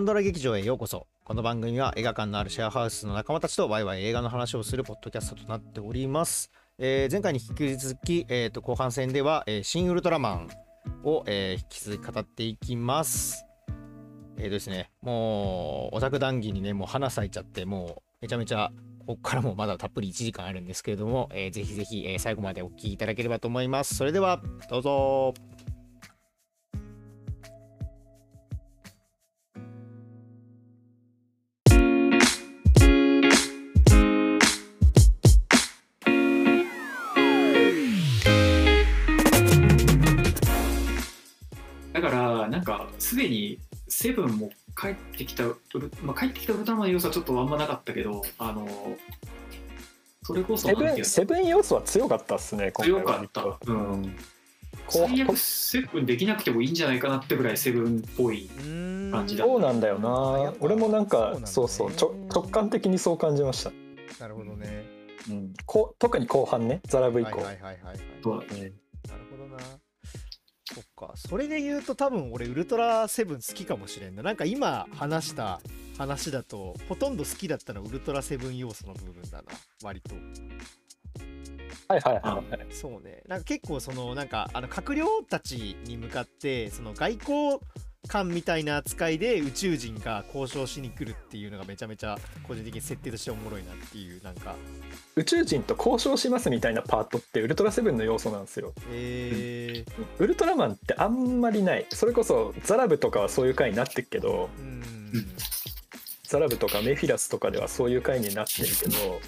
パンドラ劇場へようこそ。この番組は映画館のあるシェアハウスの仲間たちとワイワイ映画の話をするポッドキャストとなっております。えー前回に引き続き、えーと後半戦では、えーシン・ウルトラマンを、えー引き続き語っていきます。えーとですね、もうオタク談義にね、もう花咲いちゃって、もうめちゃめちゃ、ここからもまだたっぷり1時間あるんですけれども、えーぜひぜひ、えー最後までお聞きいただければと思います。それでは、どうぞ。すでにセブンも帰ってきたウル、まあ、帰ってきたウルトラマンの要素はちょっとあんまなかったけど、あの、それこそセブンセブン要素は強かったっすね、今回は強かったうんん後最悪セブンできなくてもいいんじゃないかなってぐらいセブンっぽい。感じだそうなんだよ。な俺もなんかそうなんだねそうそう直感的にそう感じました。なるほどね。うん、こ特に後半ね、ザラブ以降。はいはいはいはい、はい。そううんなるほどな。そっか。それで言うと多分俺ウルトラセブン好きかもしれんな。なんか今話した話だとほとんど好きだったのはウルトラセブン要素の部分だな。割と。はいはいはいはい。そうね。なんか結構そのなんかあの閣僚たちに向かってその外交官みたいな扱いで宇宙人が交渉しに来るっていうのがめちゃめちゃ個人的に設定としておもろいなっていうなんか宇宙人と交渉しますみたいなパートってウルトラセブンの要素なんですよ。えー、ウルトラマンってあんまりない。それこそザラブとかはそういう回になってるけど、うんザラブとかメフィラスとかではそういう回になってるけど、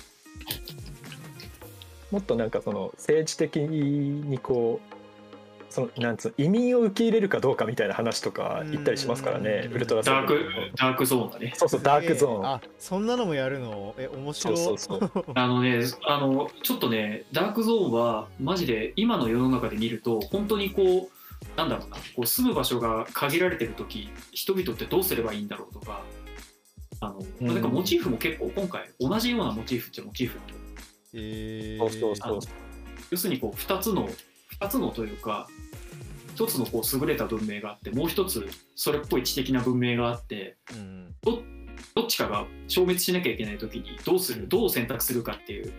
もっとなんかその政治的にこう。そのなんつうの移民を受け入れるかどうかみたいな話とか言ったりしますからね、うん。ウルトラセブンダーク、ダークゾーンだね。そうそうダークゾーン、あそんなのもやるの？え面白い。そうそうそ あのね、あの、ちょっとね、ダークゾーンは、マジで今の世の中で見ると、本当にこう、なんだろうな、こう住む場所が限られてるとき、人々ってどうすればいいんだろうとか、あの、うん。なんかモチーフも結構今回、同じようなモチーフっちゃモチーフなのえー、そうそうそう。要するにこう2つの2つのというか一つのこう優れた文明があってもう一つそれっぽい知的な文明があってうん。どっちかが消滅しなきゃいけない時にどうするどう選択するかっていう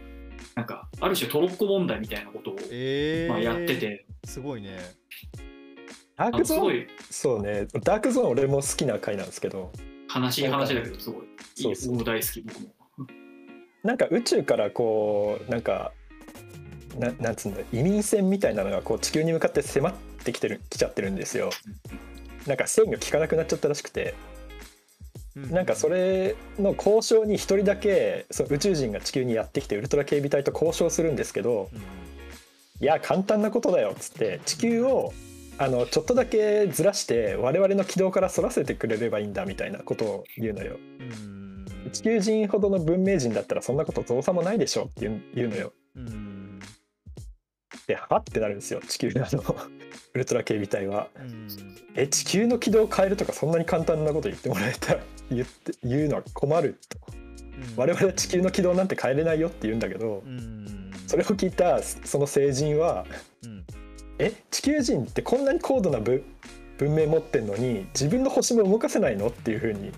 なんかある種トロッコ問題みたいなことを、えー、まあ、やってて。すごいね。ダーあクゾーン？そうね。ダークゾーン俺も好きな回なんですけど。悲しい話だけどすごい。いいそう。そう僕も大好き僕も。なんか宇宙からこうなんかななんつうんだ移民船みたいなのがこう地球に向かって迫ってきてる来ちゃってるんですよ。なんか制御効かなくなっちゃったらしくて。なんかそれの交渉に一人だけその宇宙人が地球にやってきてウルトラ警備隊と交渉するんですけどうん。いや簡単なことだよっつって地球をあのちょっとだけずらして我々の軌道からそらせてくれればいいんだみたいなことを言うのよ。うん。地球人ほどの文明人だったらそんなこと造作もないでしょって言うのよ。うんではってなるんですよ地球のあの ウルトラ警備隊は。うん。え地球の軌道を変えるとかそんなに簡単なこと言ってもらえたら 言って言うのは困ると。我々は地球の軌道なんて変えれないよって言うんだけどうん。それを聞いたその成人はうん。え地球人ってこんなに高度な文文明持ってんのに自分の星も動かせないのっていう風に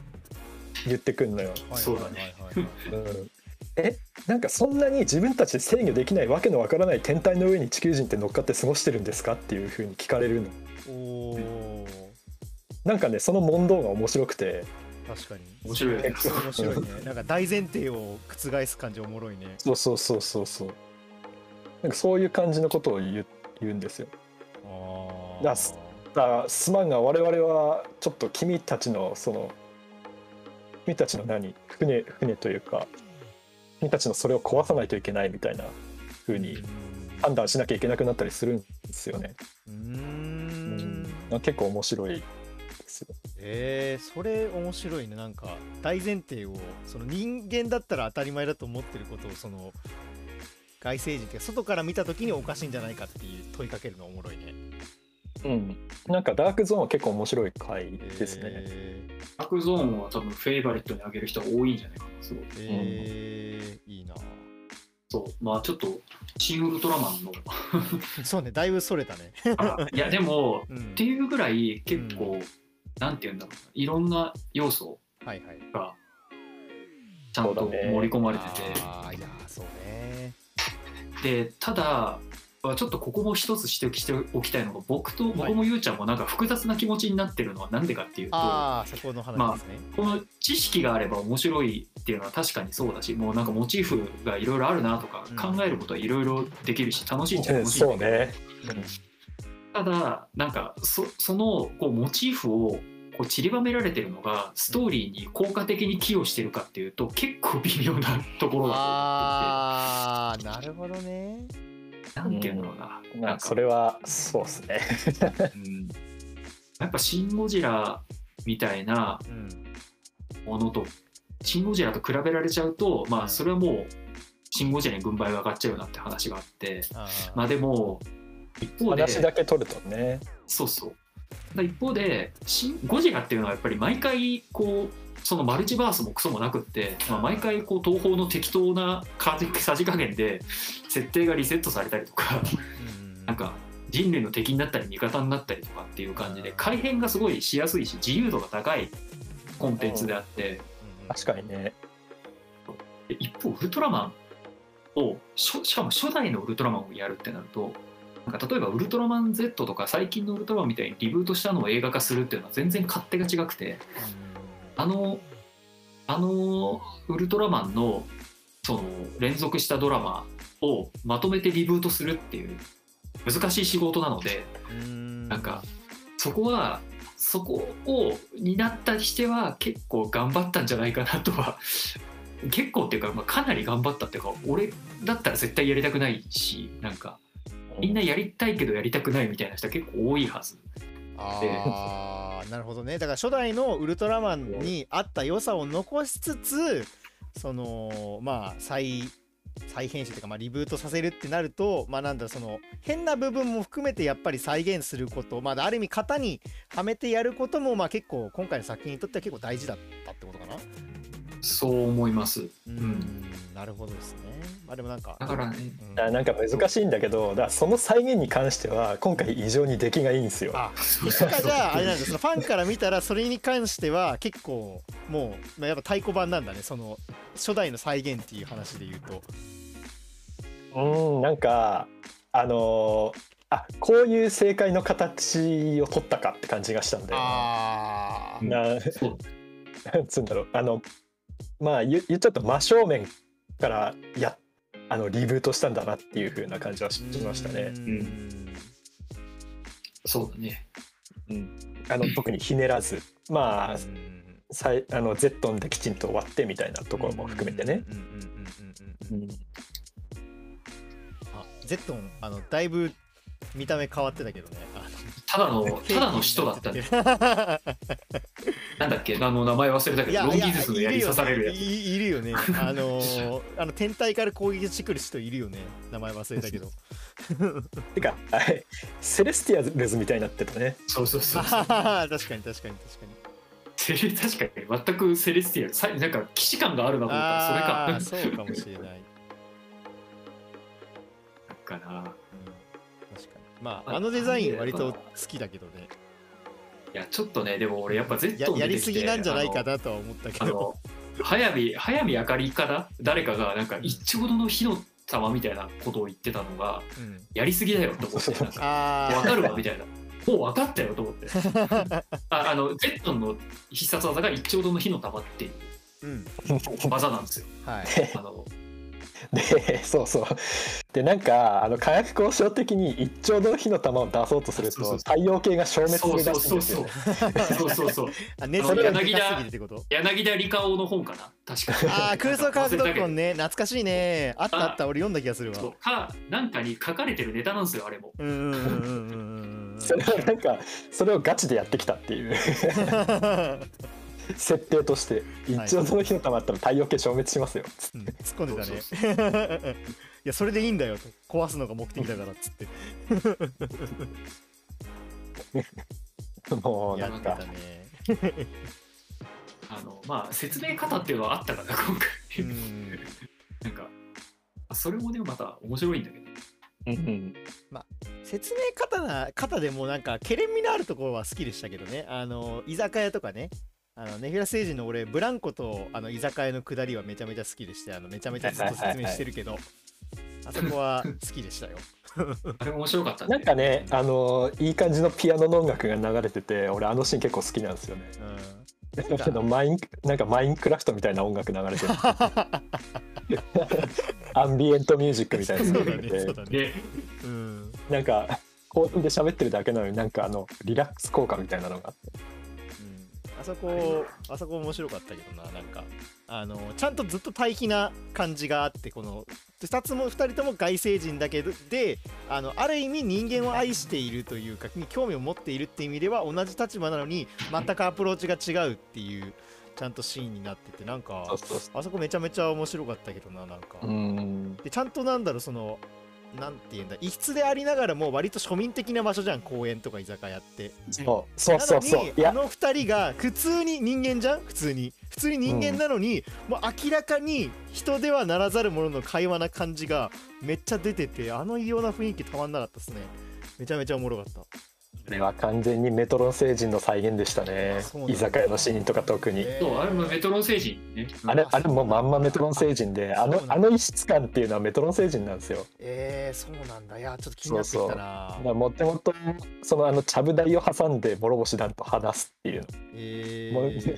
言ってくんのよ。はい。そうだね。うんえなんかそんなに自分たちで制御できないわけのわからない天体の上に地球人って乗っかって過ごしてるんですかっていう風に聞かれるの。なんかねその問答が面白くて。確かに。面白いよね面白いね。なんか大前提を覆す感じおもろいね。そうそうそうそうそう。なんかそういう感じのことを言う言うんですよ。あだすだからすまんが我々はちょっと君たちのその君たちの何？船船というか君たちのそれを壊さないといけないみたいな風に判断しなきゃいけなくなったりするんですよね。うーうん。ん結構面白いですよ。えー、それ面白いね。なんか大前提をその人間だったら当たり前だと思ってることをその外星人って外から見た時におかしいんじゃないかっていう問いかけるのおもろいねうん、なんかダークゾーンは結構面白い回ですね。えダークゾーンは多分フェイバリットにあげる人が多いんじゃないかなすごい。ー、えーいいな。そう。まあちょっとシン・ウルトラマンの。そうねだいぶそれたね。あいやでもうん。っていうぐらい結構、なんて言うんだろうないろんな要素はいはい。がちゃんと盛り込まれてて、ああいやーそうね。でただちょっとここも一つ指摘しておきたいのが僕と僕もゆうちゃんもなんか複雑な気持ちになってるのはなんでかっていうと、この話ですね、この知識があれば面白いっていうのは確かにそうだしもうなんかモチーフがいろいろあるなとかうん。考えることはいろいろできるし楽しいっちゃ楽しいん。だそうけどね。ただなんかそそのこうモチーフをこう散りばめられてるのがストーリーに効果的に寄与してるかっていうと結構微妙なところだああなるほどね。と思っていてなんていうんだ。ろうな,、まあなんか。それはそうですね。うん。やっぱ「シン・ゴジラ」みたいなうんものと「シン・ゴジラ」と比べられちゃうとまうん。あそれはもう「シン・ゴジラ」に軍配が上がっちゃうよなって話があって。まあでも一方で話だけ取るとね。そうそう。だ一方でシンゴジラっていうのはやっぱり毎回こうそのマルチバースもクソもなくって、まあ、毎回こう東宝の適当なさじ加減で設定がリセットされたりとかうん なんか人類の敵になったり味方になったりとかっていう感じで改変がすごいしやすいし自由度が高いコンテンツであって。うん確かにね。で一方ウルトラマンをしょしかも初代のウルトラマンをやるってなるとなんか例えばウルトラマン Z とか最近のウルトラマンみたいにリブートしたのを映画化するっていうのは全然勝手が違くてあのあのウルトラマンのその連続したドラマをまとめてリブートするっていう難しい仕事なのでうん。なんかそこはそこを担ったりしては結構頑張ったんじゃないかなとは 結構っていうか、まあ、かなり頑張ったっていうか俺だったら絶対やりたくないしなんかみんなやりたいけどやりたくないみたいな人は結構多いはず。あなるほどね。だから初代のウルトラマンにあった良さを残しつつそのまあ再再編集というか、まあ、リブートさせるってなるとまあなんだその変な部分も含めてやっぱり再現することまあある意味型にはめてやることもまあ結構今回の作品にとっては結構大事だったってことかな。そう思います。うん。なるほどですね。まあでもなんかだからね、うん。あなんか難しいんだけど、だその再現に関しては今回異常に出来がいいんですよ。あそうとかじゃああれなんだそのファンから見たらそれに関しては結構もう、まあ、やっぱ太鼓判なんだね。その初代の再現っていう話で言うと。うん、なんかあのーあこういう正解の形を取ったかって感じがしたんだよあ なんつうんだろう。あのまあ言言っちゃうと真正面からやあのリブートしたんだなっていう風な感じはししましたね。うん。そうだね。あの特にひねらず。まあうんさいあのゼットンできちんと終わってみたいなところも含めてね。ゼットンあのだいぶ見た目変わってたけどね。ただの、ただの人だったね。なんだっけ、あの名前忘れたけど、いやいやロンギヌスの槍刺されるやつ。いいるよね。ねあのー あの天体から攻撃してくる人いるよね。名前忘れたけど。てかあれセレスティアルズみたいになってたね。そうそうそう。確かに確かに確かに。セレ確かに全くセレスティアル。さなんか既視感があるなと思った。それか。そうかもしれない、うん、かな確かに。まああのデザイン割と好きだけどね。いやちょっとねでも俺やっぱ Z ややりすぎなんじゃないかなとは思ったけど。早見早見あかりかな？誰かがなんか一丁度の火の玉みたいなことを言ってたのがうん、やりすぎだよと思ってなんか わかるわみたいな。もう分かったよと思って。ああの Z の必殺技が一丁度の火の玉っていううん。技なんですよ。はい。あので そうそう。でなんかあの科学交渉的に一丁度の火の玉を出そうとすると太陽系が消滅するらそうしいんそうですよそうそうそう柳田柳田理香の本かな確かにああ空想科学ドッコンねね懐かしいねあったあった俺読んだ気がするわかなんかに書かれてるネタなんですよあれもうんうんうんうんそれはなんかそれをガチでやってきたっていう設定として一丁度の火の玉あったら太陽系消滅しますよ。つっうん突っ込んでたね。いやそれでいいんだよ。と壊すのが目的だからっつって。て もうやってたなんかね。あのまあ説明方っていうのはあったかな今う回ん。なんかそれもねまた面白いんだけど。うん説明方な方でもなんかケレン味のあるところは好きでしたけどね。あの居酒屋とかねあのネフィラ星人の俺ブランコとあの居酒屋の下りはめちゃめちゃ好きでしてあのめちゃめちゃずっと説明してるけどあそこは好きでしたよ。あれ面白かったなんかねあのいい感じのピアノの音楽が流れてて俺あのシーン結構好きなんですよね。うん。だけどマインなん。かマインクラフトみたいな音楽流れてるアンビエントミュージックみたいなそうだのが出てねそうだねでうん。なん。か興奮で喋ってるだけなのになん。かあのリラックス効果みたいなのがあってそこあそこ面白かったけどななんか。あのちゃんとずっと対比な感じがあってこの2つも2人とも外星人だけどであのある意味人間を愛しているというかに興味を持っているっていう意味では同じ立場なのに全くアプローチが違うっていうちゃんとシーンになっててなんかあそこめちゃめちゃ面白かったけどななんか、でちゃんとなんだろうそのなんていうんだ異質でありながらも割と庶民的な場所じゃん公園とか居酒屋って。そうそうそうそういやなのにあの二人が普通に人間じゃん？普通に普通に人間なのに、もう明らかに人ではならざる者の会話な感じがめっちゃ出ててあの異様な雰囲気たまんなかったですね。めちゃめちゃおもろかったこれは完全にメトロン星人の再現でしたね。居酒屋のシーンとか特に、えーそうあれもメトロン星人ね。あれあれもうまんまメトロン星人であのあの異質感っていうのはメトロン星人なんですよ。えー、そうなんだ。いやちょっと気になってきたな。もともとそのあのちゃぶ台を挟んで諸星団と話すっていう。のえもうー、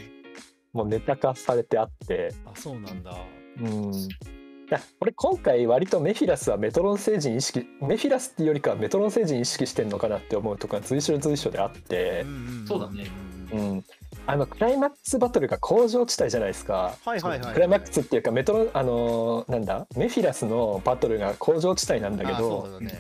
もうネタ化されてあって。あそうなんだ。うん。いやこれ今回割とメフィラスはメトロン星人意識メフィラスっていうよりかはメトロン星人意識してんのかなって思うとこが随所随所であって、そうだね。うん、あのクライマックスバトルが工場地帯じゃないですか。はいはいはいクライマックスっていうかメトロあのーなんだ？メフィラスのバトルが工場地帯なんだけあそうどだね、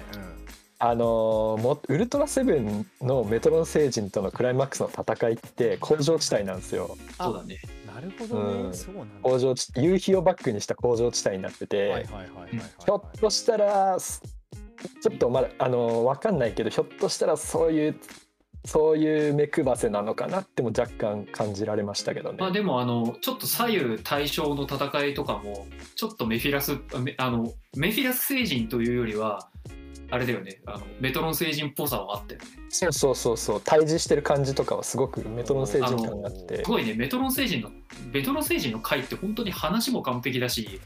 あのーもウルトラセブンのメトロン星人とのクライマックスの戦いって工場地帯なんですよ。そうだね。うん、なるほどね、うん。そうなんだ。工場地夕日をバックにした工場地帯になってて、ひょっとしたらすちょっとまだあの分かんないけどひょっとしたらそういうそういう目配せなのかなっても若干感じられましたけどね。まあでもあのちょっと左右対称の戦いとかもちょっとメフィラスあのメフィラス星人というよりはあれだよね。あのメトロン星人っぽさはあったよね。そうそうそうそう。対峙してる感じとかはすごくメトロン星人感があって。すごいね。メトロン星人のメトロン星人の回って本当に話も完璧だし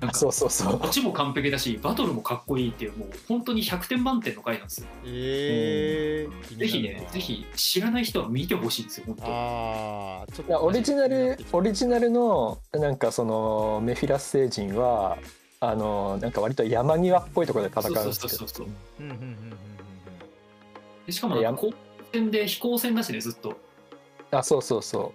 なんかそうそうそう。オチも完璧だしバトルもかっこいいっていうもう本当に100点満点の回なんですよ。えー、気になるぜひねなぜひ知らない人は見てほしいんですよ本当。ああちょっいやオリジナルオリジナルのなんかそのメフィラス星人はあのなんか割と山際っぽいところで戦うんですけど。そうそうそうそう。うんうんうんうんうんでしかもなんか高専で飛行船だしねずっと。あそうそうそ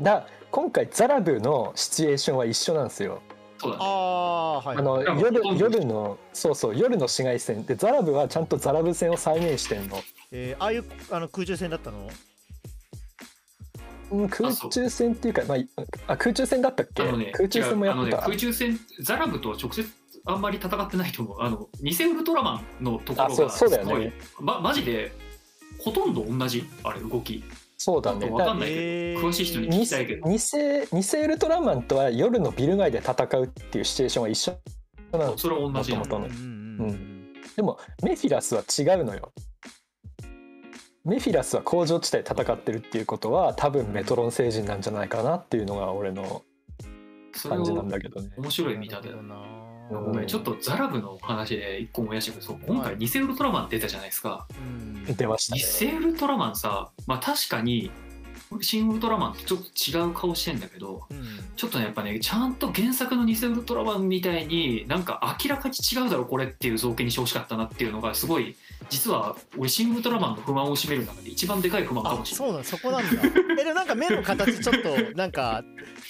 う。だ今回ザラブのシチュエーションは一緒なんですよ。そうだね。ああはい。あの夜夜のそうそう夜の紫外線でザラブはちゃんとザラブ線を再現してんの、えー、ああいうあの空中戦だったの？うん、空中戦っていうかまあいあ空中戦だったっけ、あのね空中戦もや違うあのねった、空中戦ザラブとは直接あんまり戦ってないと思う。あの偽ウルトラマンのところあそうがそうだよね。すごいまマジでほとんど同じあれ動き。そうだね。わかんないけど、えー詳しい人に聞偽きたいけど。偽偽ウルトラマンとは夜のビル街で戦うっていうシチュエーションは一緒なの。それは同じもともとのうんうんうんうん。でもメフィラスは違うのよメフィラスは工場地帯で戦ってるっていうことは多分メトロン星人なんじゃないかなっていうのが俺の感じなんをだけどね。面白い見立てだな。ごめん。ちょっとザラブの話で一個思い出したけどそう今回偽ウルトラマン出たじゃないですか。うん。出ましたね。偽ウルトラマンさまあ確かに新ウルトラマンとちょっと違う顔してんだけどうん。ちょっとねやっぱねちゃんと原作の偽ウルトラマンみたいになんか明らかに違うだろこれっていう造形にしてほしかったなっていうのがすごい実は俺新ウルトラマンの不満を占める中で一番でかい不満かあもしれない。そうなんそこなんだ。えでもなんか目の形ちょっとなんか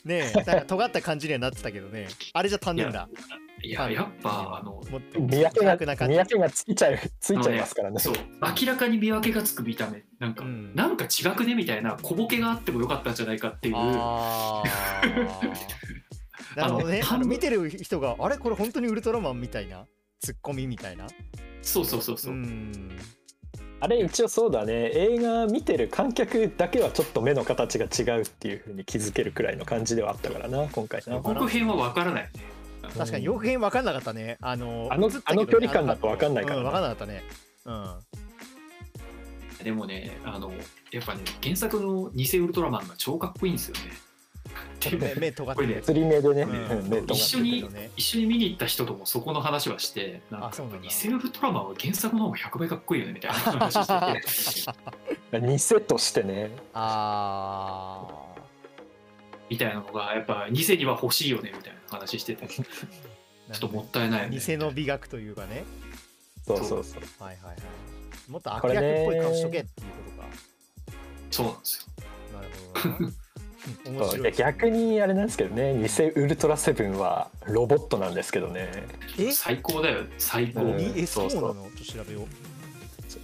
ねなんか尖った感じにはなってたけどね。あれじゃ足んねえんだいややっぱあの見分けが見分けがついちゃうついちゃいますからねそう。明らかに見分けがつく見た目。なんか、うん。なんか違くね？みたいな小ボケがあってもよかったんじゃないかっていう。あー。なるほどね。あの見てる人があれ？これ本当にウルトラマンみたいな？ツッコミみたいな？そうそうそうそう。う、んあれ一応そうだね。映画見てる観客だけはちょっと目の形が違うっていうふうに気づけるくらいの感じではあったからな今回。な予告編は分からないよね確かによく分かんなかったね。あのあのあの距離感だと分かんないから。ねうん、分かんなかったね。うん。でもねあのやっぱね原作の偽ウルトラマンが超かっこいいんですよね。目目尖ってこれねる釣り目でね、うん。一緒にね一緒に見に行った人ともそこの話はしてなんか偽ウルトラマンは原作の方が100倍かっこいいよねみたいな話をしてて。偽としてね。あみたいなのがやっぱ偽には欲しいよねみたいな話してて ちょーっともったいないよね。偽の美学というかね。そうそうそう。はいはいはい。もっと悪役っぽい顔しとけっていうことか。そうなんですよ。なるほど 逆にあれなんですけどね。偽ウルトラセブンはロボットなんですけどね。え？最高だよ。最高、うん。にえそうなそうのちょっと調べよう。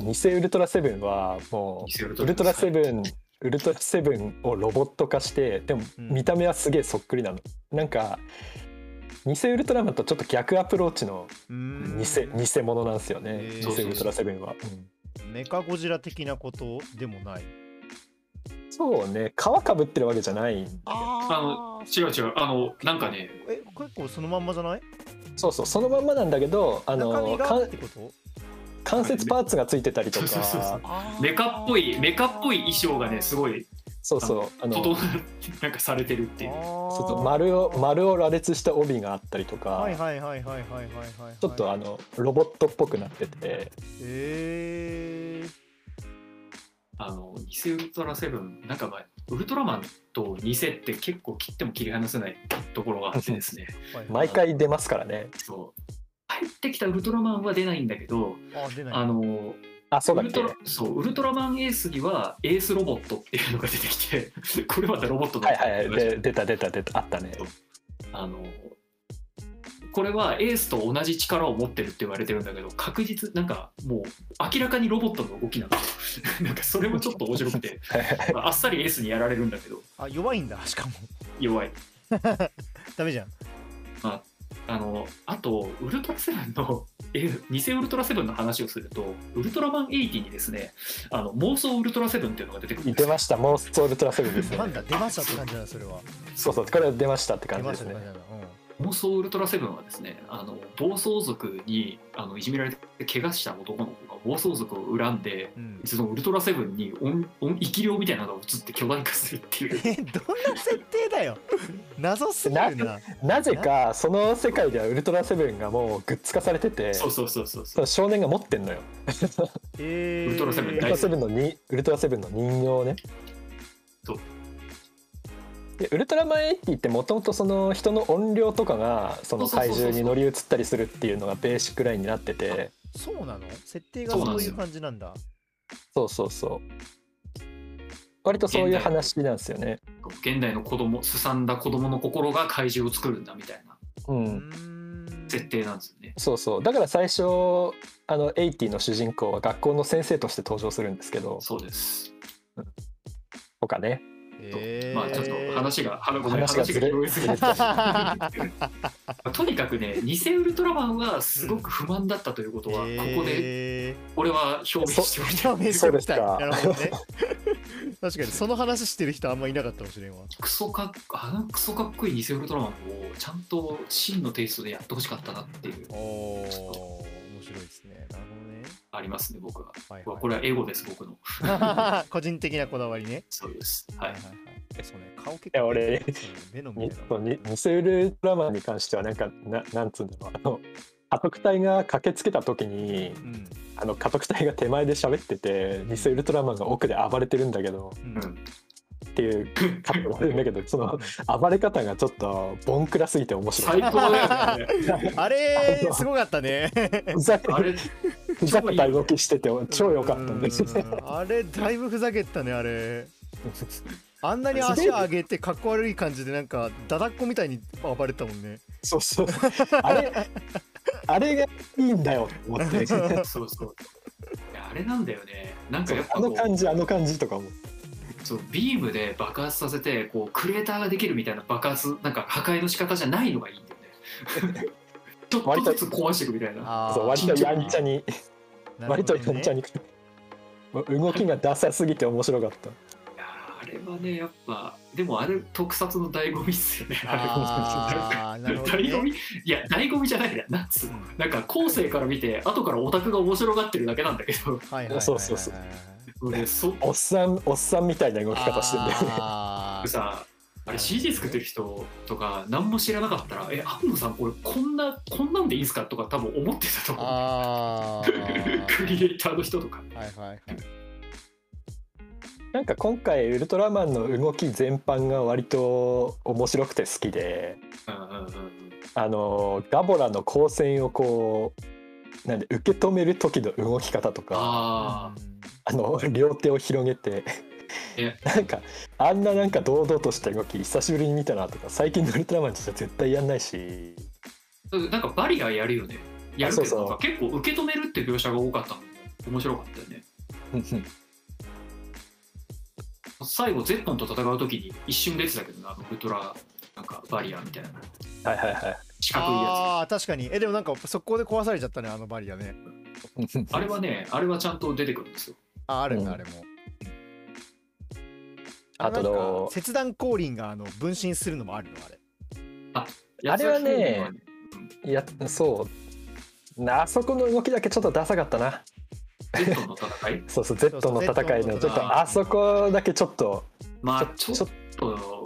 偽ウルトラセブンはもうウルトラセブンウルトラセブンをロボット化してでもうん。見た目はすげえそっくりなの、なんか偽ウルトラマンとちょっと逆アプローチのうーん。偽偽物なんですよね、へー。偽ウルトラセブンは、うん。メカゴジラ的なことでもない。そうね。皮かぶってるわけじゃないああの違う違う。あのなんかね。え結構そのまんまじゃない？そうそうそのまんまなんだけどあ中身がってこと？関節パーツがついてたりとか。メカっぽいメカっぽい衣装がねすごいそうそう。あの整なんかされてるっていう。そうそう。丸を丸を羅列した帯があったりとか、はいはいはいはいはいはいはいちょっとあのロボットっぽくなってて。えー、あの偽ウルトラセブンなんかまあウルトラマンと偽って結構切っても切り離せないところがあってですね。毎回出ますからね。そう入ってきたウルトラマンは出ないんだけどあ出ない。あのあそうだウルトラそうウルトラマンエースにはエースロボットっていうのが出てきて これまたロボットのはいはいはい。で出た出た出た。あったね。あのこれはエースと同じ力を持ってるって言われてるんだけど確実なんかもう明らかにロボットの動きなんですよなんかそれもちょっと面白くて。あっさりエースにやられるんだけど。あ弱いんだしかも。弱い。ダメじゃん。ああのあとウルトラセブンの え偽ウルトラセブンの話をするとウルトラマン80にですねあの妄想ウルトラセブンっていうのが出てくるんですよ。出ました。モンストウルトラセブンですね。なんだ出ましたって感じだなそれは。そうそうこれは出ましたって出感じですね。妄想ウルトラセブンはですねあの暴走族にあのいじめられて怪我した男の子が暴走族を恨んでうん、うん、そのウルトラセブンに音音生き量みたいなのが映って巨大化するっていう。えどんな設定だよ。謎すぎるな。なぜかその世界ではウルトラセブンがもうグッズ化されててそうそうそうそう。そそうの少年が持ってんのよ。えー、ウルトラセブンウルトラセブンのにウルトラセブンの人形をね。そう。でウルトラマン80ってもともとその人の音量とかがその怪獣に乗り移ったりするっていうのがベーシックラインになっててそうなの？設定がそういう感じなんだ。そうそうそう。割とそういう話なんですよね。現代の子供すさんだ子供の心が怪獣を作るんだみたいなううん。設定なんですよね。そうそう。だから最初あの80の主人公は学校の先生として登場するんですけど。そうです。とかねえー、まあちょっと話が話ごめん話が広げすぎとにかくね偽ウルトラマンはすごく不満だったということは、ここでえ俺は表明しておきー、たい表明しておきたい確かにその話してる人あんまいなかったかもしれんわ。クソかっあのクソかっこいい偽ウルトラマンをちゃんと真のテイストでやってほしかったなっていう。おお面白いですねありますね僕は、ほどねこれはエゴです僕の。は い個人的なこだわりね。そうです。はい。はいはいえそうね顔結いや俺目の見にえそうに偽ウルトラマンに関してはなんかななんつうんだろうあの家督隊が駆けつけた時にうん。あの家督隊が手前で喋ってて偽ウルトラマンが奥で暴れてるんだけどうんうんっていうカットがあるんだけどその暴れ方がちょっとボンクラすぎて面白い。最高だよね。あれすごかったね。あれふざけた動きしてて超良かったんです。あれだいぶふざけたねあれ。あんなに足上げてかっこ悪い感じでなんかだだっこみたいに暴れてたもんね。そうそう。あれ あれがいいんだよと思って。そうそう。あれなんだよね。なんかやっぱあの感じあの感じとかも。そうビームで爆発させてこうクレーターができるみたいな爆発なんか破壊の仕方じゃないのがいいんだよねちょっとずつ壊していくみたいな。あー。そう割とやんちゃに。割となるほどね。やんちゃに。もう動きがダサすぎて面白かった。いやあれはねやっぱでもあれ特撮の醍醐味っすよね。あー なるほどね。醍醐味？いや醍醐味じゃないね。なんつうのなんか後世から見て後からオタクが面白がってるだけなんだけど。はいはいはいはいそうそうそう俺そおっさんおっさんみたいな動き方してんだよね。あー。さあれ CG 作ってる人とか何も知らなかったら「え安野さんこれこんなこんなんでいいんすか?」とか多分思ってたと思う。クリエイターの人とか。はいはいはい。なんか今回ウルトラマンの動き全般が割と面白くて好きでうんうんうんうん。あのガボラの光線をこうなんで受け止める時の動き方とかああの両手を広げてえなんかあんななんか堂々とした動き久しぶりに見たなとか最近のウルトラマンとしては絶対やんないし。あなんかバリアやるよね。やるけあそうそう。どなんか結構受け止めるって描写が多かった。の面白かったよね。最後ゼットンと戦う時に一瞬出てたけどなあのウルトラなんかバリアみたいな。はいはいはい。四角いやああ確かに。えでもなんか速攻で壊されちゃったねあのバリアね。つあれはねあれはちゃんと出てくるんですよ。ああるんうん。だあれもあとなんかの切断降臨があの分身するのもあるの？あれ。あれはねいやそう。なあそこの動きだけちょっとダサかったな。ゼットンの戦い？そうそう Z の戦い。のちょっとあそこだけちょっとまあちょっと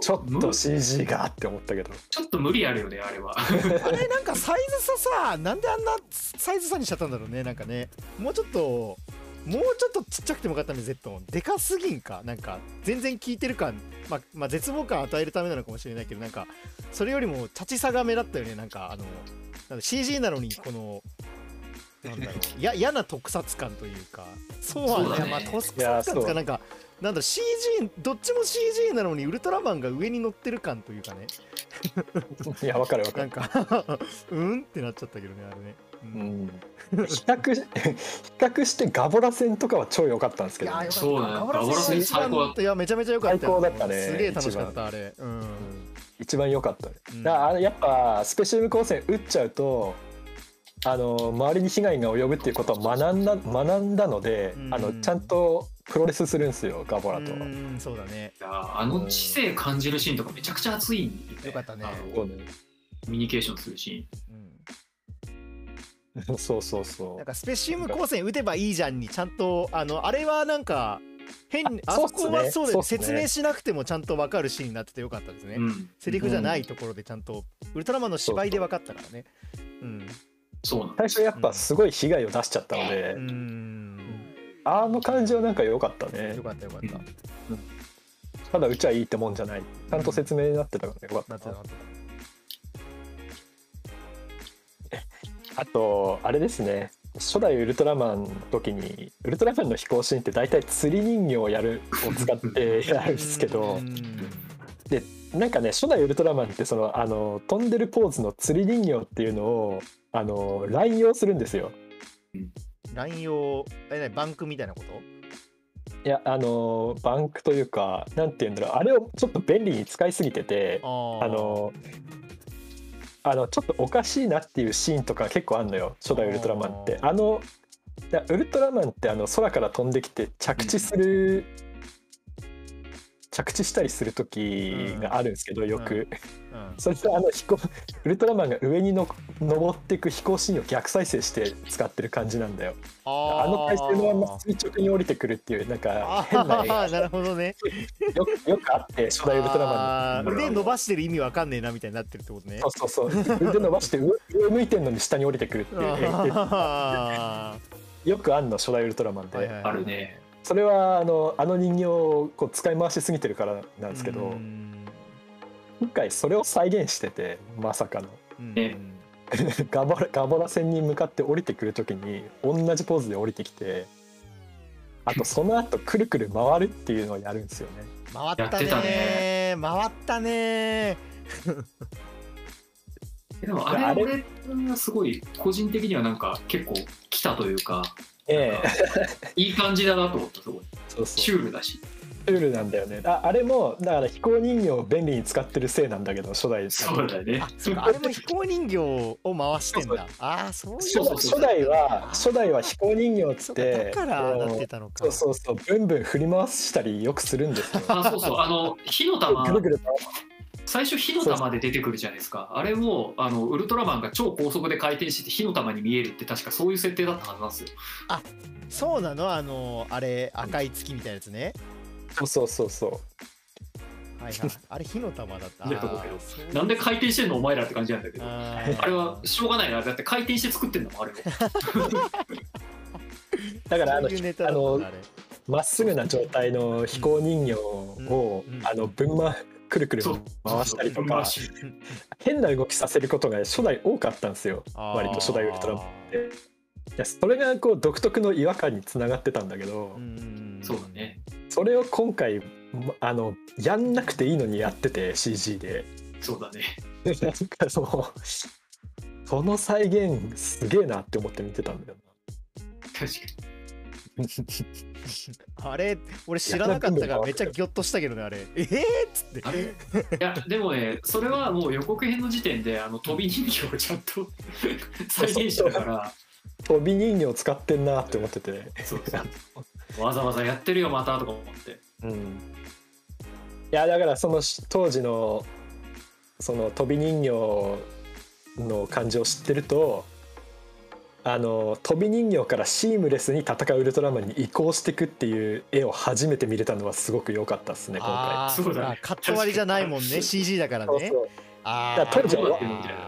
ちょっとむ CG がって思ったけど。ちょっと無理あるよねあれは。あれなんかサイズ差さなんであんなサイズ差にしちゃったんだろうねなんかね。もうちょっともうちょっとちっちゃくてもよかったね Z でかすぎんか？なんか全然効いてる感、まあ、まあ絶望感与えるためなのかもしれないけどなんかそれよりも立ち差が目立ったよね。なんかあのな CG なのにこのなんだろうや嫌な特撮感というか。そうはね。まあ特撮感とかなんかなんだろう CG どっちも CG なのにウルトラマンが上に乗ってる感というかね。いやわかるわかる。なんか うんってなっちゃったけどねあれね、比較し 比較してガボラ戦とかは超良かったんですけど、ねそうだね。ガボラ戦選手最高だった。いやめちゃめちゃ良かったよ。最高だったねすげえ楽しかったあれ。うん。一番良かったね、うん。だからやっぱスペシウム光線打っちゃうとあの周りに被害が及ぶっていうことを学んだ学んだので、うん。あのちゃんとプロレスするんですよガボラと。うんそうだね。いやあの知性感じるシーンとかめちゃくちゃ熱いんで、ね、よかったね。コミュニケーションするシうん そうそうそなんかスペシウム光線打てばいいじゃんにちゃんとあのあれはなんか変にああそこはそうだよ。そうっすね。説明しなくてもちゃんと分かるシーンになっててよかったですね、うん、セリフじゃないところでちゃんとウルトラマンの芝居で分かったからね。うん。そう。なんう最初やっぱすごい被害を出しちゃったので、うん。あの感じはなんか良かったね。よかったよかった。ただうちはいいってもんじゃない。ちゃんと説明になってたからね。よかった。なってあとあれですね。初代ウルトラマンの時にウルトラマンの飛行シーンって大体釣り人形をやるを使ってやるんですけど。うん。なんかね初代ウルトラマンってそのあの飛んでるポーズの釣り人形っていうのをあの乱用するんですよ。乱用えバンクみたいなこと？いやあのバンクというかなんて言うんだろう。あれをちょっと便利に使いすぎててあのあのちょっとおかしいなっていうシーンとか結構あんのよ初代ウルトラマンって。あのウルトラマンってあの空から飛んできて着地する、着地したりする時があるんですけど、よく、うん。それであの飛行ウルトラマンが上にの登っていく飛行シーンを逆再生して使ってる感じなんだよ。あの体勢のまま垂直に降りてくるっていうなんかあ変な絵が。ー なるほどね。よくよくあって初代ウルトラマンの腕伸ばしてる意味わかんねえなみたいになってるってことね。そうそうそう。腕伸ばして上上向いてんのに下に降りてくるっていう。よくあんの初代ウルトラマンで、ーはいはいはい。あるねそれはあのあの人形をこう使い回しすぎてるからなんですけど、うん今回それを再現しててまさかの。うん。ね。ガボラガボラ戦に向かって降りてくる時に同じポーズで降りてきてあとその後くるくる回るっていうのをやるんですよね。回ったね。ね。回ったね。でもあれあれ俺はすごい個人的にはなんか結構来たというかええ。いい感じだなと思ったすごい。そうそう。シュールだし。ルールなんだよね。ああれもだから飛行人形を便利に使ってるせいなんだけど初代そうだよね。あそうか。あれも飛行人形を回してんだ。ああそういう初代は初代は飛行人形っつってだからなってたのか。そうそうそう。ブンブン振り回したりよくするんですよ。あそうそう。あの火の玉。ぐるぐる回最初火の玉で出てくるじゃないですか。あれもあのウルトラマンが超高速で回転して火の玉に見えるって確かそういう設定だったはずなんですよ。そうなの？あのあれ赤い月みたいなやつね。そうそうそうそう。はいはい。あれ火の玉だった。なんで回転してんのお前らって感じなんだけど。ああれはしょうがないな。だって回転して作ってんのあれを だからあのあれ。まっすぐな状態の飛行人形を、うんうんあのぶんまくるくる回したりとか変な動きさせることが初代多かったんですよ。割と初代ウルトラマンって。いやそれがこう独特の違和感につながってたんだけど、うん。そうだね。それを今回まあのやんなくていいのにやってて CG で。そうだね。なんかそのその再現すげえなって思って見てたんだよ確か あれ俺知らなかったからめっちゃギョッとしたけどねあれ。えー、っつって。にあれ？いやでもねそれはもう予告編の時点であの飛び人形をちゃんと 再現してたから。飛び人形使ってんなって思ってて。そうそう。わざわざやってるよまたとか思って。うん。いやだからそのし当時のその飛び人形の感じを知ってるとあの飛び人形からシームレスに戦うウルトラマンに移行していくっていう絵を初めて見れたのはすごく良かったですね今あーそうだね。あカット割りじゃないもんね CG だからね。回そう。当時は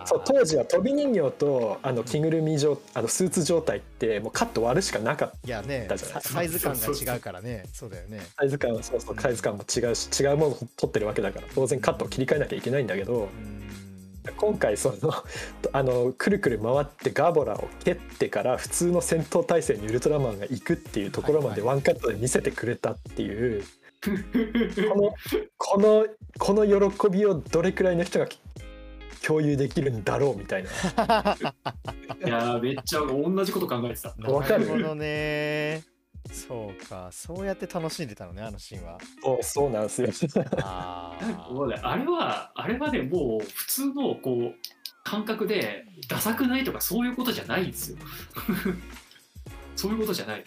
そう当時は飛び人形とあの着ぐるみ状あのスーツ状態ってもうカット割るしかなかったいやねだじゃないササイズ感が違うからね。そうだよね。サイズ感はそうそうサイズ感も違うし違うものを撮ってるわけだから当然カットを切り替えなきゃいけないんだけど。うん今回その あのくるくる回ってガボラを蹴ってから普通の戦闘態勢にウルトラマンが行くっていうところまでワンカットで見せてくれたっていう、このこのこの喜びをどれくらいの人が共有できるんだろうみたいな。いやーめっちゃ同じこと考えてた。わかるほどねそうか。そうやって楽しんでたのねあのシーンは。そうそうなんですよ。あもうね。あれはあれはねもう普通のこう感覚でダサくないとかそういうことじゃないんですよ。そういうことじゃない。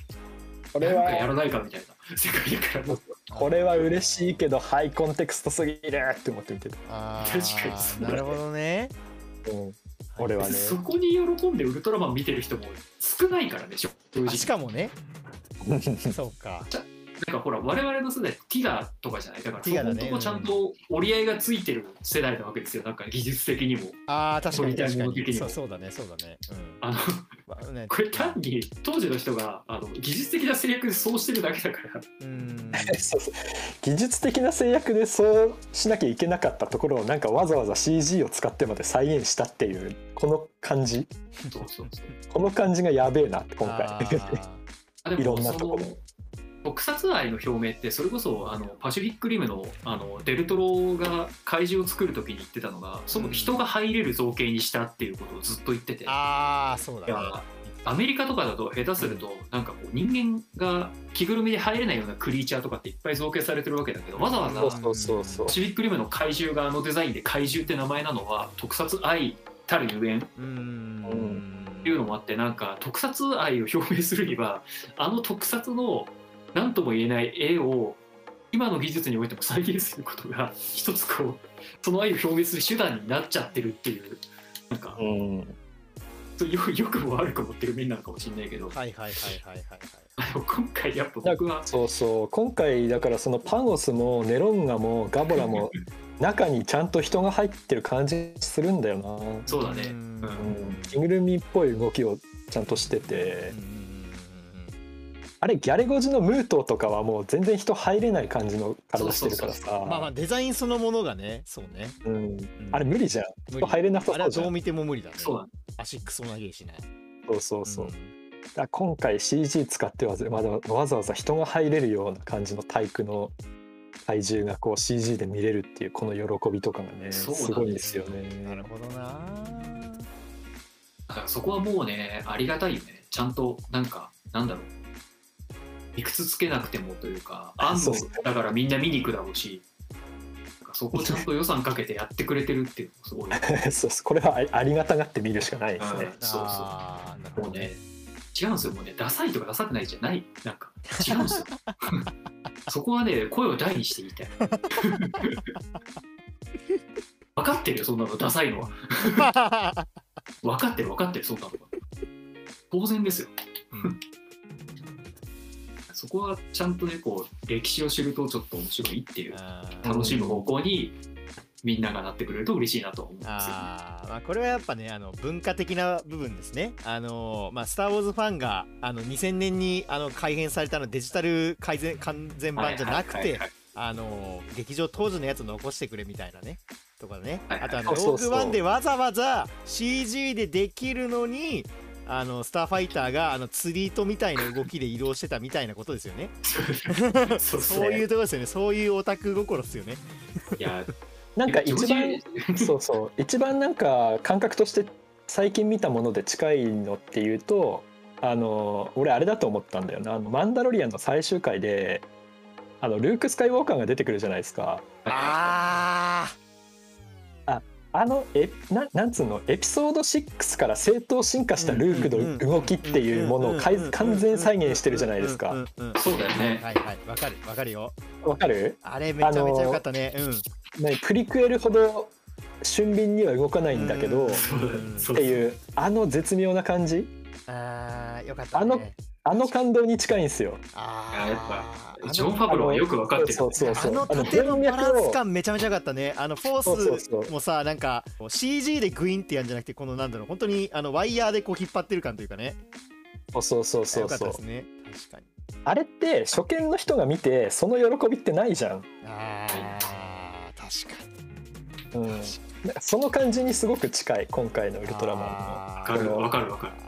これやるかやらはないかみたいな。世界だからもう。これは嬉しいけどハイコンテクストすぎるって思って見てた、あー確かにそうだね。なるほどね。うん、俺はね。そこに喜んでウルトラマン見てる人も少ないからね正直。あしかもね そうか。なんかほら我々の世代ティガとかじゃない？だからティガだね。そこんとこちゃんと折り合いがついてる世代なわけですよなんか技術的にも。あー確かに確かに。にも。そうそうだねそうだね。うん。あのまあね。これ単に当時の人があの技術的な制約でそうしてるだけだから。うん。そうそう。技術的な制約でそうしなきゃいけなかったところをなんかわざわざ CG を使ってまで再現したっていうこの感じ。そうそうそう。この感じがやべえなって今あ回ーあでいろもそのんなところ特撮愛の表明ってそれこそあのパシフィックリムのあのデルトロが怪獣を作る時に言ってたのがその人が入れる造形にしたっていうことをずっと言ってて。あーそうだね。いやアメリカとかだと下手するとなんかこう人間が着ぐるみで入れないようなクリーチャーとかっていっぱい造形されてるわけだけどわざわざそうそうそうそう。パシフィックリムの怪獣があのデザインで怪獣って名前なのは特撮愛たるゆえん。っうんていうのもあってなんか特撮愛を表明するには あの特撮の何とも言えない絵を今の技術においても再現することが一つこうその愛を表明する手段になっちゃってるっていうなんかうん。よよくも悪く持ってる面なのかもしれないけどはいはいはいはいはい。はい今回やっぱ僕はそうそう。今回だからそのパンオスもネロンガもガボラも 中にちゃんと人が入ってる感じするんだよな、そうだね。うん。うんうん、着ぐるみっぽい動きをちゃんとしてて。うんうんうんあれギャレゴジのムートとかはもう全然人入れない感じの体してるからさ。まあまあデザインそのものがねそうね。うん。うん。あれ無理じゃん。無人入れなさあれはそう。じゃどうん見ても無理だね。そうだね。足クソ長いしね。そうそうそう、ん。だ今回 CG 使ってわざわざわざわざ人が入れるような感じの体育の体重がこう CG で見れるっていうこの喜びとかがねすごいんですよなるね。ほどな。だからそこはもうねありがたいよね。ちゃんとなんかなんだろう。理屈つけなくてもというか安そう。藤だからみんな見に行くだろうしそこちゃんと予算かけてやってくれてるっていうのもすごい、そうそう。これはありがたがって見るしかないですね。うん。そうそう。もうね違うんですよ。もうねダサいとかダサくないじゃない。なんか違うんですよ。そこはね声を大にして言いたい。分かってるよそんなの。ダサいのは。分かってる分かってるそんなのは。当然ですよ。うん。そこはちゃんとねこう歴史を知るとちょっと面白いっていう楽しむ方向にみんながなってくれると嬉しいなと思うんですよ、あーまあ、これはやっぱねあの文化的な部分ですね。あのまあ、スター・ウォーズファンがあの2000年にあの改編されたのデジタル改善完全版じゃなくて劇場当時のやつ残してくれみたいなねとかね、はいはいあとあのローグワンでわざわざ CG でできるのにあのスターファイターがあの釣り糸みたいな動きで移動してたみたいなことですよね。そうそういうところですよね。そういうオタク心ですよね。いやなんか一番 そうそう。一番なんか感覚として最近見たもので近いのっていうとあの俺あれだと思ったんだよな。あのマンダロリアンの最終回であのルーク・スカイウォーカーが出てくるじゃないですか。ああのえななんつうのエピソード6から正当進化したルークの動きっていうものをかい完全再現してるじゃないですかそうだよねはいはいわかるわかるよ。わかるあれめちゃめちゃ良かったね。うん。ねプリクエルほど俊敏には動かないんだけど、うんっていうあの絶妙な感じああよかった、ね。あのあの感動に近いんですよ。あやっあぱジョン・ファブローはよく分かってるそうそうそうあの縦のバランス感めちゃめちゃ良かったね。あのフォそうそうーそうスもさなんか CG でグインってやるんじゃなくてこのなんだろう本当にあのワイヤーでこう引っ張ってる感というかね。そうそうそうそ良うそうかったですね。確かに。あれって初見の人が見てその喜びってないじゃん、ああ確かに。うん、その感じにすごく近い今回のウルトラマンのわかるわかるわかる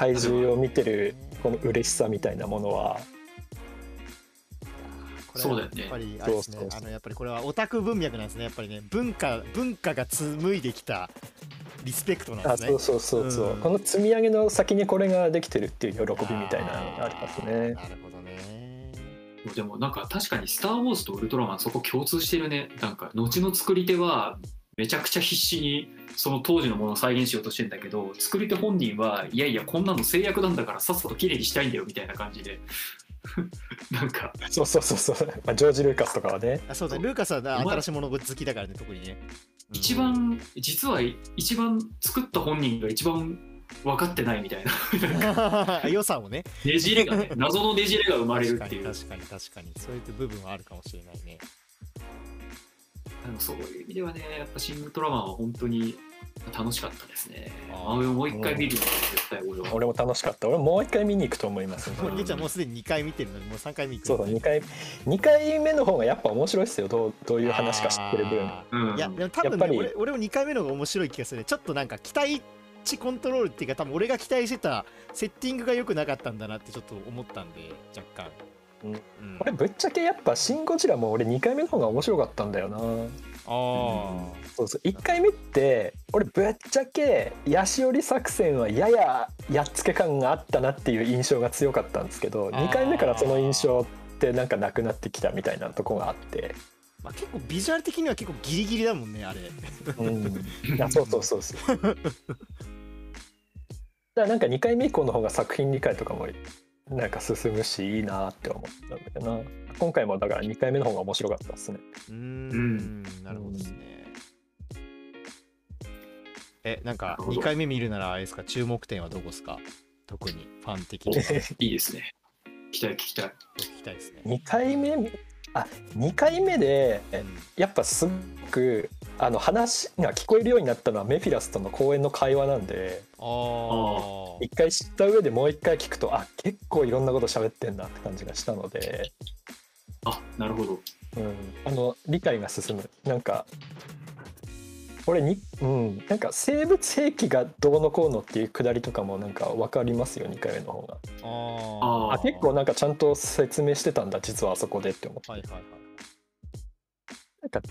怪獣を見てるこの嬉しさみたいなものは。これそうだよね。やっぱりあれですね。あのやっぱりこれはオタク文脈なんですね。やっぱりね文化文化が紡いできたリスペクトなんですね。あそうそうそうそう、うん。この積み上げの先にこれができてるっていう喜びみたいなのがありますね。なるほどね。でもなんか確かに「スター・ウォーズ」と「ウルトラマン」そこ共通してるね。なんか後の作り手はめちゃくちゃ必死にその当時のものを再現しようとしてんだけど作り手本人はいやいやこんなの制約なんだからさっさと綺麗にしたいんだよみたいな感じで。なんか。そうそうそうそう、まあ、ジョージ・ルーカスとかはね。あそうだルーカスは新しいもの好きだからね特にね。一番実は一番作った本人が一番分かってないみたいな。うん予算をね。ねじれがね謎のねじれが生まれるっていう。確かに確かに確かに。そういう部分はあるかもしれないねでもそういう意味ではねやっぱ「シン・ウルトラマン」は本当に楽しかったですね。あ俺もう一回見るの絶対俺は。俺も楽しかった。俺もう一回見に行くと思います、もうりえちゃんもうすでに2回見てるのにもう3回見に行くそう。だ2回2回目の方がやっぱ面白いですよ。どうどういう話か知ってる分。あうん。ーいやでも多分、ね、やっぱり。俺俺も2回目の方が面白い気がするちょっとなんか期待値コントロールっていうか多分俺が期待してたセッティングが良くなかったんだなってちょっと思ったんで若干、これぶっちゃけやっぱ「シン・ゴジラ」も俺2回目の方が面白かったんだよな。あそうそう。1回目って俺ぶっちゃけヤシオリ作戦はやややっつけ感があったなっていう印象が強かったんですけどあー。2回目からその印象ってなんかなくなってきたみたいなとこがあって、まあ、結構ビジュアル的には結構ギリギリだもんねあれ。うん、いやそうそうそうそう。だからなんか2回目以降の方が作品理解とかもなんか進むしいいなって思ったんだけどな。今回もだから2回目の方が面白かったですね。うーん。なるほどですね。えなんかなるほど。2回目見るならあれですか？注目点はどこですか？特にファン的おに。聞 いいですね。聞きたい聞きたい。きたいですね。2回目？あ2回目でうん。やっぱすごくあの話が聞こえるようになったのはメフィラスとの公演の会話なんで一回知った上でもう一回聞くとあ結構いろんなこと喋ってんなって感じがしたので、あなるほど。うん、あの理解が進む。なんかこれに、うん、なんか生物兵器がどうのこうのっていうくだりとかもなんか分かりますよ2回目の方が。あああ結構なんかちゃんと説明してたんだ実はあそこでって思って。はいはいはい。なんか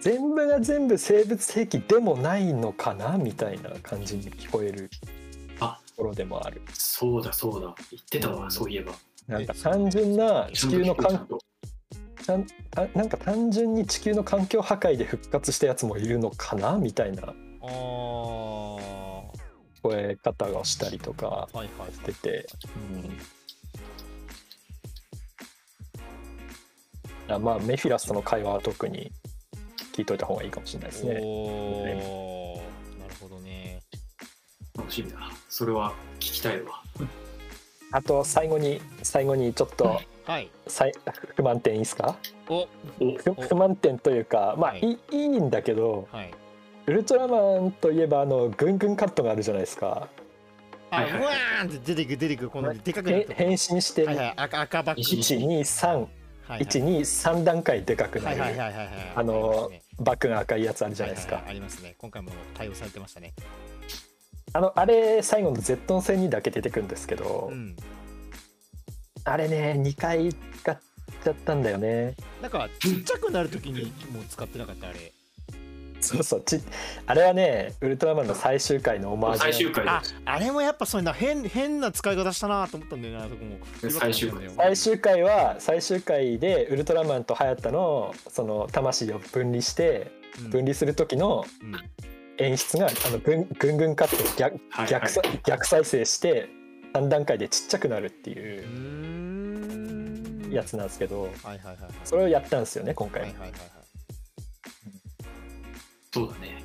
全部が全部生物兵器でもないのかなみたいな感じに聞こえるあところでもある。そうだそうだ。言ってたわ、うん。そういえば。なんか単純な地球の環と。ちゃんたなんか単純に地球の環境破壊で復活したやつもいるのかなみたいなああは声方をしたりとかしてて、うん、あまあメフィラスとの会話は特に聞いといた方がいいかもしれないですね。なるほどね。楽しみだ。それは聞きたいわ。あと最後に最後にちょっとはい。さい不満点いいですか？お。お。不不満点というかまあ、はい。い、いいんだけどはい。ウルトラマンといえばあのぐんぐんカットがあるじゃないですか。あ、はいはいうわーんって出てくる出てくるこのでかくなへると変身してはいはい。赤赤バック。123はいはい。123段階でかくなる、はいはいはいはいはいあのねバックが赤いやつあるじゃないですか、はははありますね。今回も対応されてましたね。あのあれ最後の Z 戦にだけ出てくるんですけど、うん。あれね2回使っちゃったんだよね。なんかちっちゃくなるときにもう使ってなかったあれそうそう。ちあれはねウルトラマンの最終回のオマージュ最終回でああれもやっぱそういうな変変な使い方したなと思ったんだよなあそこも。最終回。最終回は最終回でウルトラマンとハヤタのその魂を分離してうん。分離する時のうん。演出があのぐんぐんぐんカット逆はい逆さ逆再生して3段階でちっちゃくなるっていうやつなんですけど。はいはいはいはい。それをやったんですよね今回、はいはいはいはいそうだね。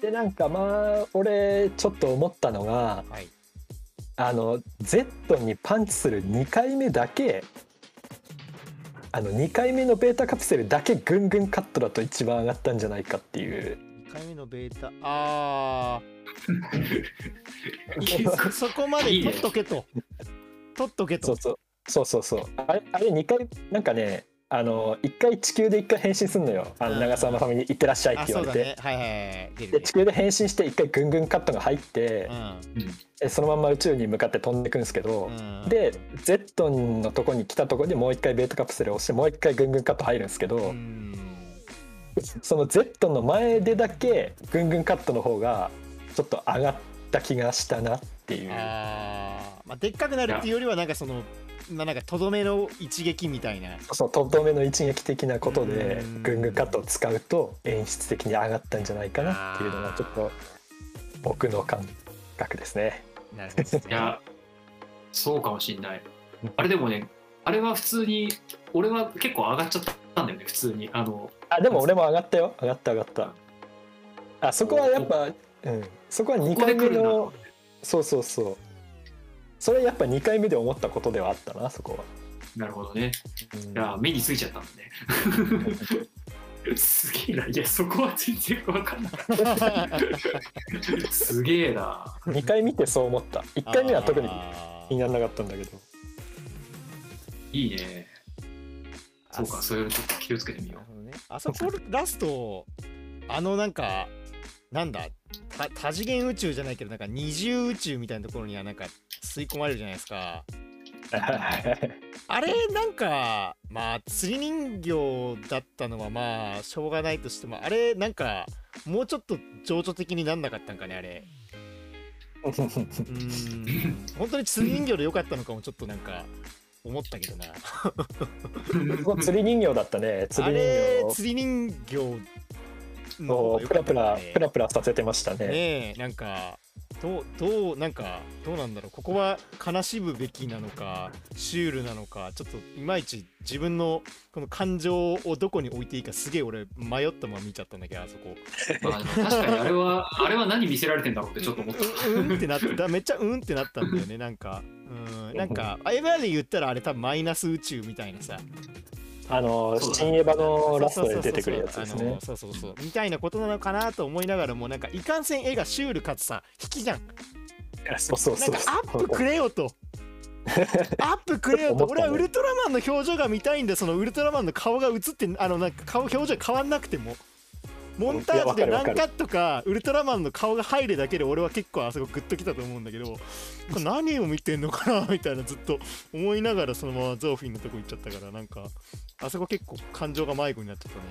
でなんかまあ俺ちょっと思ったのがはい。あの Z にパンチする2回目だけあの2回目のベータカプセルだけぐんぐんカットだと一番上がったんじゃないかっていう。2回目のベータあー。そ そこまで取っとけと。取っとけと。そうそう。そうそうそう。あれあれ2回なんかねあの1回地球で1回変身すんのよ。あのうん。長澤まさみに「行ってらっしゃい」っあて言われて、ねはいはいで地球で変身して1回ぐんぐんカットが入って、でそのまんま宇宙に向かって飛んでいくんですけど、うん。うんで Z のとこに来たところでもう一回ベータカプセルを押してもう一回ぐんぐんカット入るんですけど、うん。その Z の前でだけぐんぐんカットの方がちょっと上がった気がしたなっていう。あー。まあでっかくなるっていうよりはなんかそのまあなんかとどめの一撃みたいな。そのとどめの一撃的なことでうん。ぐんぐんカットを使うと演出的に上がったんじゃないかなっていうのがちょっと僕の感覚ですね。なるほどですね。いやそうかもしんない。あれでもねあれは普通に俺は結構上がっちゃったんだよね普通に。あのあでも俺も上がったよ。上がった上がった。あそこはやっぱ、うん、そこは2ここで回目のそうそうそうそれやっぱ2回目で思ったことではあったなそこは。なるほどね。うん。いや目についちゃったんだね。すげえな。いやそこは全然分かんなかったすげえな。2回見てそう思った。1回目は特に気にならなかったんだけど。いいね。そうかそ。れをちょっと気をつけてみよなるほどね。あそこラストあのなんかなんだた多次元宇宙じゃないけどなんか二重宇宙みたいなところにはなんか吸い込まれるじゃないですか。あれなんかまあ釣り人形だったのはまあしょうがないとしてもあれなんかもうちょっと情緒的になんなかったんかねあれ。うーん。本当に釣り人形でよかったのかもちょっとなんか思ったけどな。釣り人形だったね釣ありれ人形。釣り人形のプラプラプラプラさせてましたね。ねえなんかどうどうなんかどうなんだろう。ここは悲しむべきなのかシュールなのかちょっといまいち自分のこの感情をどこに置いていいかすげえ俺迷ったまま見ちゃったんだけどあそこ。まあ、確かにあれはあれは何見せられてんだろうってちょっと思った。ううんってなってだめっちゃうんってなったんだよねなんか。うんなんかエヴァで言ったらあれ多分マイナス宇宙みたいなさあの新エヴァのラストで出てくるやつですね。そうそうそうみたいなことなのかなと思いながらもなんかいかんせん絵がシュールかつさ引きじゃんそうそうそうなんかアップくれよとアップくれよと俺はウルトラマンの表情が見たいんでそのウルトラマンの顔が映ってあのなんか顔表情変わんなくてもモンタージュで何カットかウルトラマンの顔が入るだけで俺は結構あそこグッときたと思うんだけどこれ何を見てんのかなみたいなずっと思いながらそのままゾーフィンのとこ行っちゃったからなんかあそこ結構感情が迷子になっちゃったね。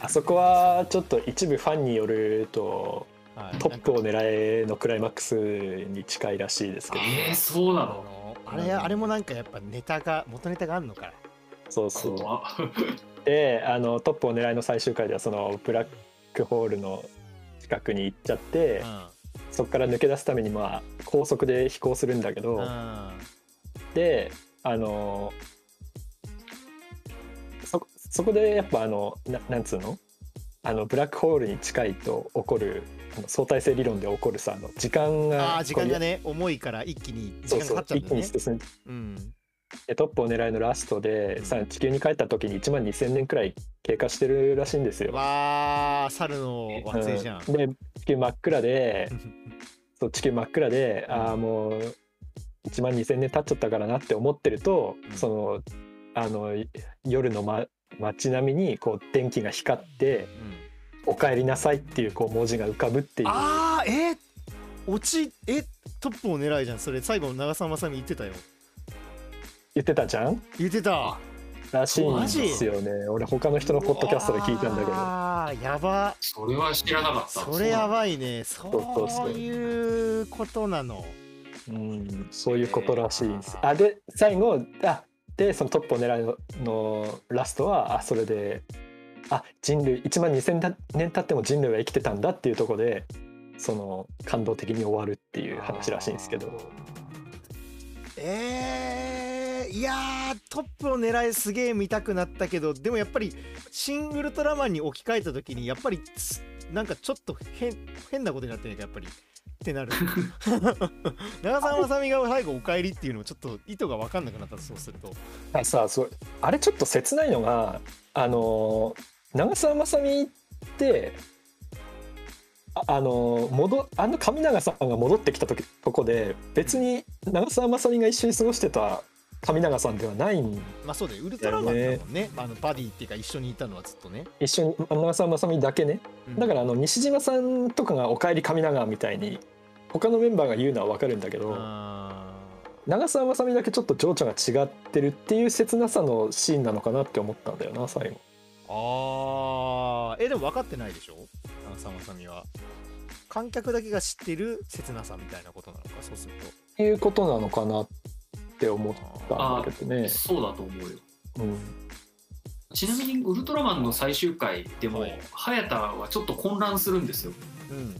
あそこはちょっと一部ファンによるとはい。トップを狙えのクライマックスに近いらしいですけど、えー、そうなあの？のあれあれもなんかやっぱネタが元ネタがあるのか。そうそうであのトップを狙いの最終回ではそのブラックホールの近くに行っちゃって、らそこから抜け出すためにまあ高速で飛行するんだけど、うん。うんであのそそこでやっぱあのななんつうの？あのブラックホールに近いと起こる相対性理論で起こるさあの時間が時間がねね重いから一気に時そう間かかっちゃうんだよね。進んうん。でトップを狙いのラストでさ地球に帰った時に1万2,000年くらい経過してるらしいんですよ。わあ猿の惑星じゃん。うん。で地球真っ暗で そう地球真っ暗でああもう1万2,000年経っちゃったからなって思ってると、うん。そのあのい夜の、ま、街並みにこう電気が光ってうん「おかえりなさい」っていうこう文字が浮かぶっていう。ああえー、落ちえトップを狙いじゃん。それ最後長澤まさみ言ってたよ言ってたじゃん？言ってた。らしいんマジですよね。俺他の人のポッドキャストで聞いたんだけど。ああやば。それは知らなかった。それやばいね。そういうことなの。うんそういうことらしいんです。あで最後あでそのトップを狙いののラストはあそれであ人類1万2,000年経っても人類は生きてたんだっていうところでその感動的に終わるっていう話らしいんですけど。えー、いやトップを狙いすげえ見たくなったけどでもやっぱり「シン・ウルトラマン」に置き換えた時にやっぱりなんかちょっと変変なことになってないかやっぱり。ってなる。長澤まさみが最後「おかえり」っていうのもちょっと意図が分かんなくなったそうすると。あさあそう。あれちょっと切ないのがあの長澤まさみってああの戻あの上永さんが戻ってきた時とこで別に長澤まさみが一緒に過ごしてた上永さんではないんまあそうだよウルトラマンだもんね。あのバディっていうか一緒にいたのはずっとね、一緒に長澤まさみだけね。うん。だからあの西島さんとかが「おかえり上永」みたいに他のメンバーが言うのは分かるんだけどあ長澤まさみだけちょっと情緒が違ってるっていう切なさのシーンなのかなって思ったんだよな最後。ーあー。えでも分かってないでしょ？長澤まさみは。観客だけが知ってる切なさみたいなことなのか？そうすると。っていうことなのかなって思ったんだけどね。そうだと思うよ。うん。ちなみにウルトラマンの最終回でも、はい。早田はちょっと混乱するんですよ。うん。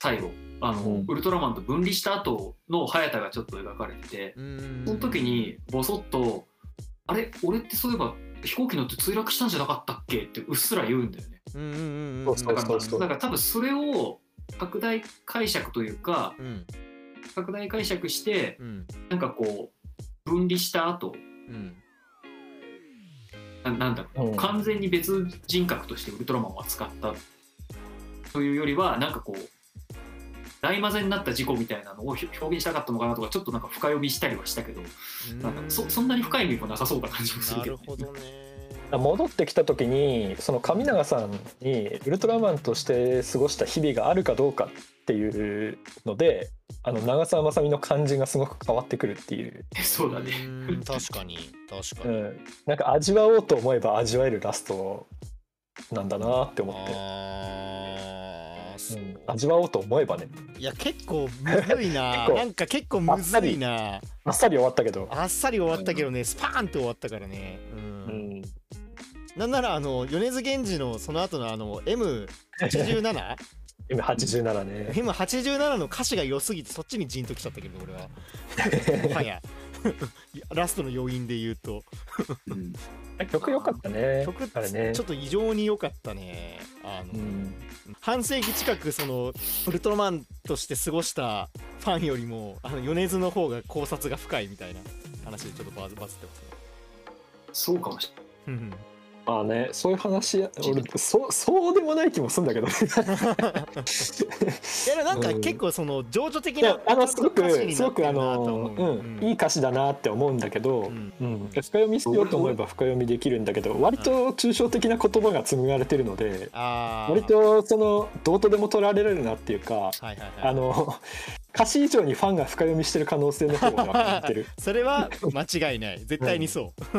最後。あの、うん。ウルトラマンと分離した後の早田がちょっと描かれててうん。その時にボソッと「あれ？俺ってそういえば飛行機乗って墜落したんじゃなかったっけ?」ってうっすら言うんだよね。うんうんうんうん。そうそうだからそう。だから多分それを拡大解釈というかうん拡大解釈してうん。なんかこう分離した後うん。ななんだろう、うん。完全に別人格としてウルトラマンを扱った。というよりはなんかこう大混ぜになった事故みたいなのを表現したかったのかなとかちょっとなんか深読みしたりはしたけどなんかそそんなに深い意味もなさそうな感じもするなけど、るほどね。戻ってきた時にその上永さんにウルトラマンとして過ごした日々があるかどうかっていうのであの長澤まさみの感じがすごく変わってくるっていう、そうだね。うん確かに確かに。うん、なんか味わおうと思えば味わえるラストなんだなって思って、あう。うん、味わおうと思えばね。いや結構むずいな。結構なんか結構むずいな。あっさり終わったけど、あっさり終わったけどねスパーンって終わったからね。ううん。ん、なんならあの米津玄師のその後のあの M87 今87ね。M87 の歌詞が良すぎてそっちにジンときちゃったけど俺は。も はや。ラストの要因で言うと。うん。曲良かったね。曲あれね。ちょっと異常に良かったね。あの、うん半世紀近くそのウルトラマンとして過ごしたファンよりもあの米津の方が考察が深いみたいな話でちょっとバズバズってますね。そうかもしれない。うんまあねそういう話俺そうそうでもない気もするんだけど いやなんかうん結構その情緒的なあのすごくすごくあのなと思ううん、いい歌詞だなって思うんだけど、うん。うん、深読みしようと思えば深読みできるんだけど割と抽象的な言葉が紡がれてるので割とそのどうとでも取られるなっていうかはいはいはい。あの歌詞以上にファンが深読みしてる可能性の方が感じてる。それは間違いない。絶対にそう、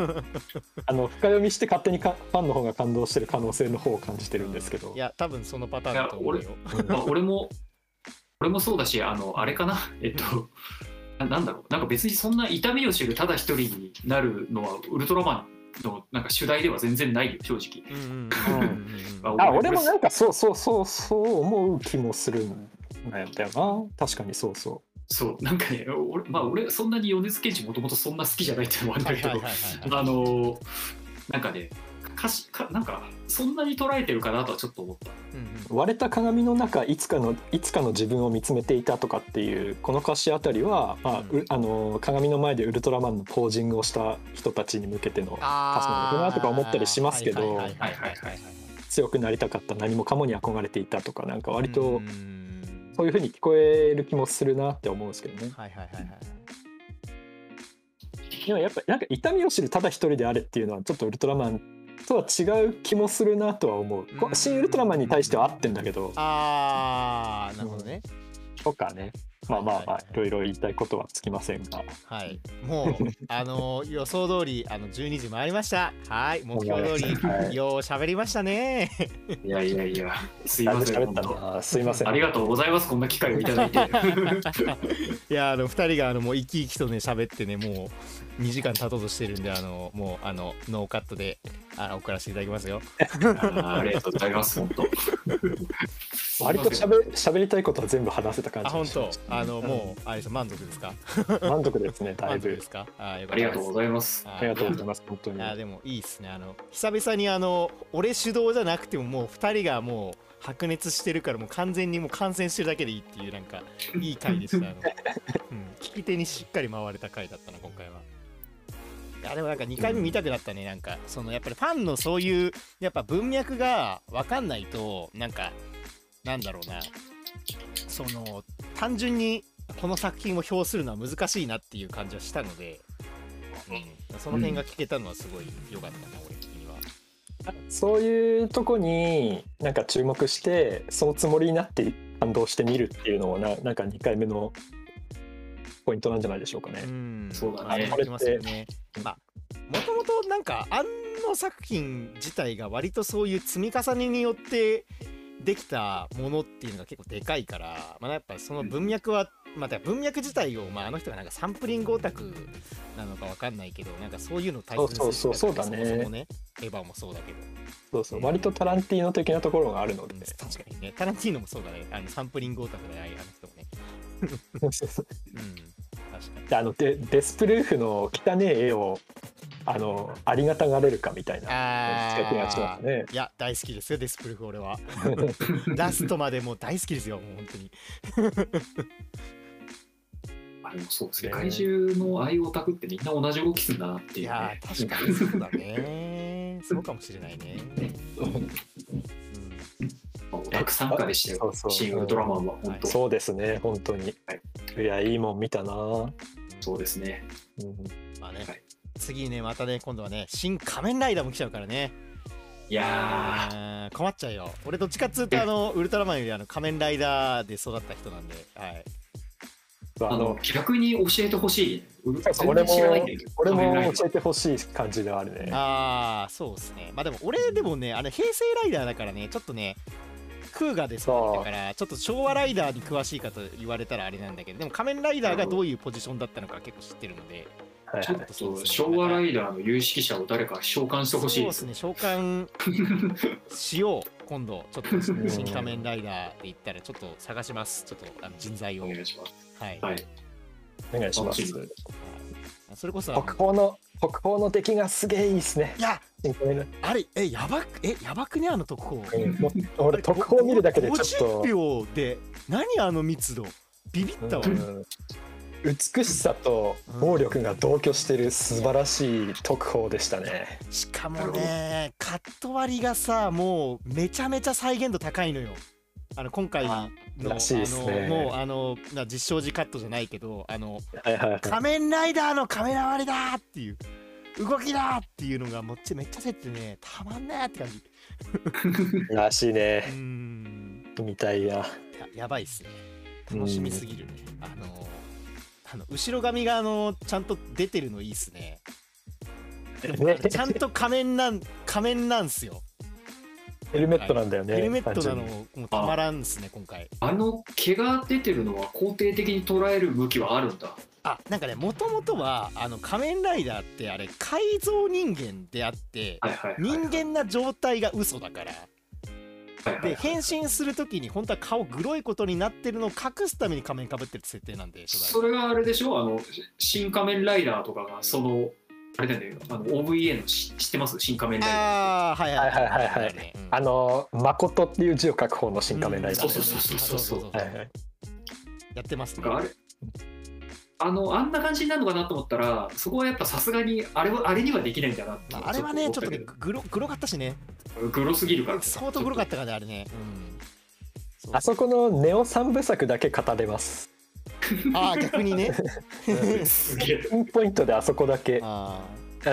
あの深読みして勝手にかファンの方が感動してる可能性の方を感じてるんですけど。いや多分そのパターンだと思うよ。まあ、俺も俺もそうだしあのあれかな？えっとななんだろう。なんか別にそんな痛みを知るただ一人になるのはウルトラマンのなんか主題では全然ないよ正直。うんうんうんうんうんあ俺もなんかそうそうそうそう思う気もするんだよな。確かにそうそそうなんかね俺,、まあ、俺そんなに米津玄師もともとそんな好きじゃないっていうのもあるんだけど、あのなんかね歌詞かなんかそんなに捉えてるかなとはちょっと思った。うんうん。う割れた鏡の中いつかのいつかの自分を見つめていたとかっていうこの歌詞あたりは、まあうん。うあの鏡の前でウルトラマンのポージングをした人たちに向けての歌詞なのかなとか思ったりしますけど強くなりたかった何もかもに憧れていたとかなんか割とうんそういう風に聞こえる気もするなって思うんですけどね。はいはいはいはい。でもやっぱなんか痛みを知るただ一人であれっていうのはちょっとウルトラマンとは違う気もするなとは思う。こうん新ウルトラマンに対しては合ってんだけど。あーなるほどね。とかねまあまあまあはい。いろいろ言いたいことはつきませんが。はい。もう あの予想通りあの12時回りました。はい。目標通りはい。よう喋りましたね。いやいやいや。すいません。喋った本当な。すいません。ありがとうございます。こんな機会をいただいて。いやあの2人があのもう生き生きとね喋ってねもう2時間経とうとしてるんであのもうあのノーカットであの送らせていただきますよ。あありがとうございます本当。割と喋喋りたいことは全部話せた感じあ本当あのもうあれです満足ですか？満足ですねだいぶ。満足ですか？あありがとうございます。あありがとうございます本当に。いやでもいいっすね。あの久々にあの俺主導じゃなくてももう2人がもう白熱してるからもう完全にもう観戦してるだけでいいっていうなんかいい回でした。あの、うん、聞き手にしっかり回れた回だったな今回は。いやでもなんか2回目見たくなったねなんか。そのやっぱりファンのそういうやっぱ文脈が分かんないとなんかなんだろうなその単純にこの作品を評するのは難しいなっていう感じはしたので、うん、その辺が聞けたのはすごい良かったな、俺的には。そういうとこになんか注目してそのつもりになって感動してみるっていうのもななんか2回目のポイントなんじゃないでしょうかね。んそうだねありますよね。まあもともとなんかあの作品自体が割とそういう積み重ねによってできたものっていうのが結構でかいから、まあ、やっぱその文脈は、まあ、文脈自体を、まあ、あの人がなんかサンプリングオタクなのかわかんないけどなんかそういうの大切にそうそうそうそうだね。そもそもねエヴァもそうだけど。そうそう。割とタランティーノ的なところがあるので、うん確かにね。タランティーノもそうだね。あのサンプリングオタクだねあの人もね。うん確かにであのデデスプルーフの汚ねえ絵をあのありがたがれるかみたいなあ近くがしまーすね。いや大好きですよデスプルーフ俺は。ラストまでもう大好きですよもう本当に。あでもそう世界中の愛オタクってみんな同じ動きするんだなっていいうね。やー確かにそうだね。そうかもしれないね、うん。まあオタク参加でしたよそうそう。新ウルトラマンは本当。そうですね本当に、い、やいいもん見たな、うんそうですね。まあね、はい。次ねまたね今度はね新仮面ライダーも来ちゃうからね。いやうん困っちゃうよ。俺どっちかっつうとあの ウルトラマンよりあの仮面ライダーで育った人なんではい。ーあの逆に教えてほしい。俺も俺も教えてほしい感じではあるね。ああそうですね。まあでも俺でもねあれ平成ライダーだからねちょっとねクーガで育ったからちょっと昭和ライダーに詳しいかと言われたらあれなんだけどでも仮面ライダーがどういうポジションだったのか結構知ってるのではいはい。ちょっと昭和ライダーの有識者を誰か召喚してほしい。でそうですすね召喚しよう。今度ちょっと新仮面ライダーで言ったらちょっと探します。ちょっとあの人材を。はい、お願いします。はい。はい。お願いします。それこそ北方の北方の出来がすげえいいっすね。い。や新仮面ライあれえやばくえやばくね？あの特報。うん。もう俺特報見るだけでちょっと。50、秒で何あの密度？ビビったわ、うん。美しさと暴力が同居してる素晴らしい特報でしたね。しかもねカット割りがさもうめちゃめちゃ再現度高いのよ。あの今回のらしいですね。あのもうあのな実証時カットじゃないけどあのはいはいはい。仮面ライダーのカメラ割りだーっていう動きだーっていうのがもっちめっちゃせってねたまんないって感じ。らしいうね。ーん。みたいや。ややばいっすね。楽しみすぎるね。ああの後ろ髪があのちゃんと出てるのいいっすね。ね。ちゃんと仮面なん仮面なんすよ。ヘルメットなんだよね。ヘルメットなのもうたまらんっすね今回。あの毛が出てるのは肯定的に捉える向きはあるんだあなんかねもともとはあの仮面ライダーってあれ改造人間であってはいはいはい人間な状態が嘘だから。で変身する時に本当は顔グロいことになってるのを隠すために仮面かぶってる設定なんでそれがあれでしょ？あの新仮面ライダーとかがそのあれだよねあの OVA のし知ってます？新仮面ライダーああはいはいはいはい。はいはいねうん。あの誠っていう字を書く方の新仮面ライダー。そうそうそうそうそうそう。はいはいやってますね。あれ？あのあんな感じになるのかなと思ったらそこはやっぱさすがにあれはあれにはできないんだなってまあ、あれはねちょっとグログロかったしね。グロすぎるから相当グロかったからねあれね。うん。あそこのネオ三部作だけ語れます。ああ逆にね。すげえ。ピンポイントであそこだけ、あ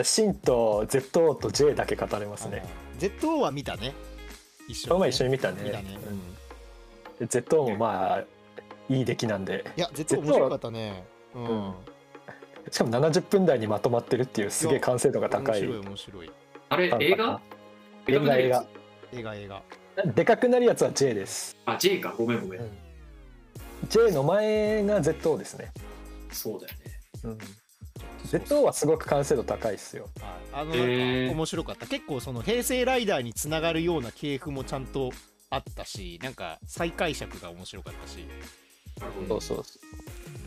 シンと ZO と J だけ語れまあすね。ZO は見たね。一緒この前一緒に見たね。見たね、うん。で ZO もまあいい出来なんで、いや ZO 面白かったねうん、うんしかも70分台にまとまってるっていうすげえ完成度が高い。面白い面白い。あれ映画？映画映画。映画映画。でかくなるやつは J です。あ J か。ごめんごめん、うん。J の前が ZO ですね。そうだよね。うん、ZO はすごく完成度高いっすよ。はい。あのへー。面白かった。結構その平成ライダーにつながるような系譜もちゃんとあったしなんか再解釈が面白かったし。なるほど。そうそうそう。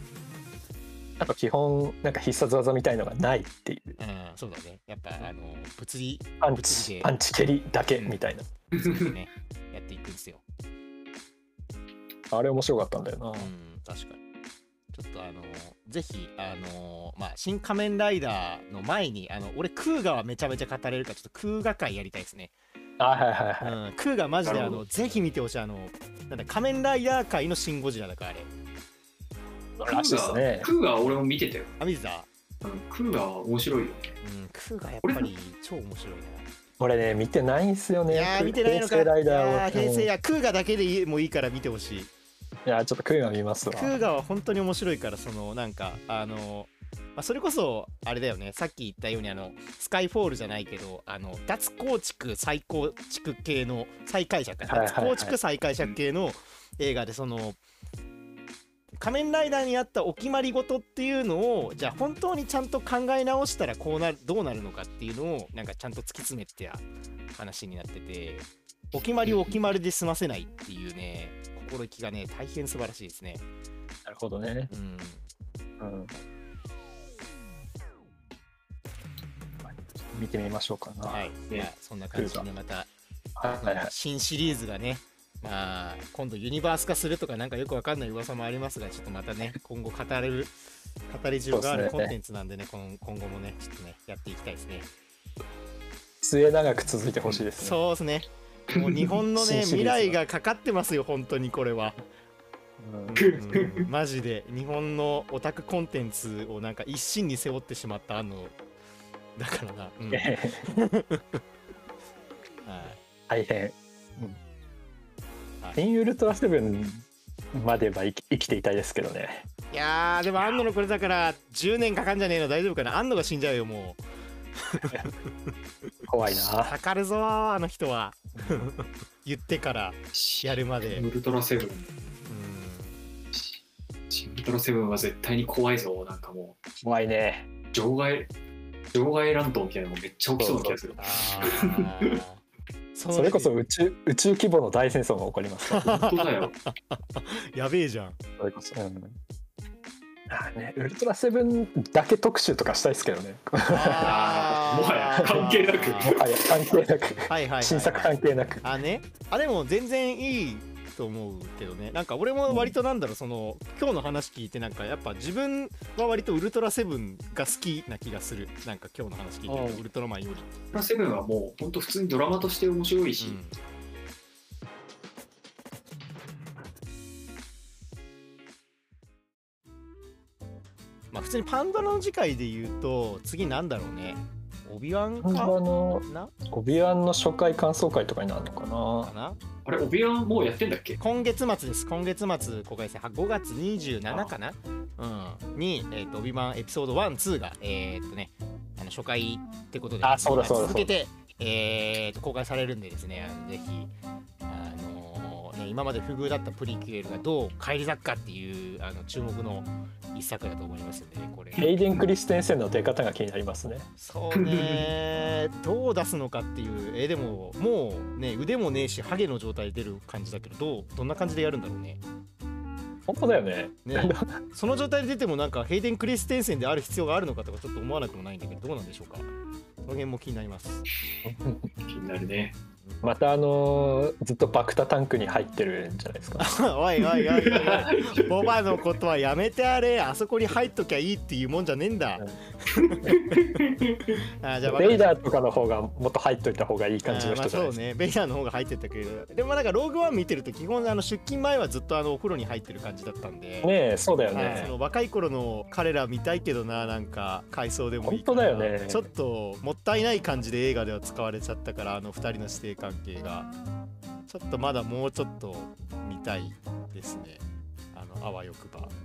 あと基本なんか必殺技みたいのがないっていう。うんそうだね。やっぱあの物理パンチパンチ蹴りだけみたいな。物理でね。やっていくんですよ。あれ面白かったんだよな。うん確かに。ちょっとあのぜひあのまあ新仮面ライダーの前にあの俺クーガはめちゃめちゃ語れるからちょっとクーガ会やりたいですね。あはいはいはい。うん、クーがマジであのぜひ見てほしいあのなんだ仮面ライダー界のシン・ゴジラだからあれらしいですね。クーガー俺も見てたよ、あ見てた、うん、クーガーは面白いよ。ねうん、クーがやっぱり超面白い俺ね見てないんすよね。ないやー見てないのか。平成ライダいやーを。ー平成やクーがだけでいいもういいから見てほしい。やちょっとクーガ見ますわ。クーガは本当に面白いからそのなんかあのまあ、それこそあれだよね。さっき言ったようにあのスカイフォールじゃないけどあの脱構築再構築系の再解釈。脱構築再解釈系の映画でその仮面ライダーにあったお決まり事っていうのをじゃあ本当にちゃんと考え直したらこうなるどうなるのかっていうのをなんかちゃんと突き詰めて話になっててお決まりをお決まりで済ませないっていうね心意気がね大変素晴らしいですね。なるほどね。うんうん。見てみましょうかな。はい、ねまあそんな感じでまたはいはいはい。新シリーズがね、まあ、今度ユニバース化するとかなんかよくわかんない噂もありますが、ちょっとまたね、今後語れる、語り汁があるコンテンツなんでね、この今後もね、ちょっとね、やっていきたいですね。末永く続いてほしいですね。そうですね。もう日本のね、未来がかかってますよ、本当にこれは。うんうんマジで、日本のオタクコンテンツをなんか一身に背負ってしまったあの、だからな。うん はい大変。はいシン・ウルトラセブンまでは生き生きていたいですけどね。いやーでもあんののこれだから10年かかんじゃねえの大丈夫かな。あんのが死んじゃうよも 怖いうな。かかるぞーあの人は。言ってからやるまで。ウルトラセブン。うんシンウルトラセブンは絶対に怖いぞなんかも怖いね。う場外場外乱闘みたいなのもめっちゃ起きそうな気がするそそれこそ宇宙宇宙規模の大戦争が起こりますから。本当だよ やべえじゃんそれこそ。うんあね、ウルトラセブンだけ特集とかしたいですけどね。もはや関係なくはや関係なく、はいはいはいはい新作関係なく。あねあでも全然いいと思うけどね。なんか俺も割となんだろうその今日の話聞いてなんかやっぱ自分は割とウルトラセブンが好きな気がする。なんか今日の話聞いてるうんとウルトラマンより、ウルトラセブンはもう本当普通にドラマとして面白いし、うん。まあ普通にパンドラの次回で言うと次なんだろうねオビワンあかのな？オビワンの初回感想会とかになるのかな？かな？あれオビワンもうやってんだっけ？今月末です。今月末公開ですねは5月27かな？うん、に、えー、とオビバンエピソード1、2が、えーっとね、あの初回ってことで、あそうだそうだ続けて、えーと公開されるんでですね、ぜひ、あのね、今まで不遇だったプリキュエルがどう返り咲くかっていうあの注目の一作だと思いますんで、これ。ヘイデン・クリステンセンの出方が気になりますね。そうね。どう出すのかっていうえでももうね腕もねえしハゲの状態で出る感じだけどどうどんな感じでやるんだろうね。本当だよね。ね。その状態で出てもなんかヘイデン・クリステンセンである必要があるのかとかちょっと思わなくもないんだけどどうなんでしょうか。その辺も気になります。気になるね。またあのーずっとバクタタンクに入ってるんじゃないですか。おいおいおいおいボバのことはやめてあれ。あそこに入っときゃいいっていうもんじゃねえんだ。あじゃあベイダーとかの方がもっと入っといた方がいい感じの人じゃないですか、そうね。ベイダーの方が入ってたけど。でもなんかローグワン見てると基本あの出勤前はずっとあのお風呂に入ってる感じだったんで。ねえそうだよはい。ねその若い頃の彼ら見たいけどななんか回想でもいい本当だよね。ちょっともったいない感じで映画では使われちゃったからあの2人の師弟関係がちょっとまだもうちょっと見たいですね。あのあわよくば。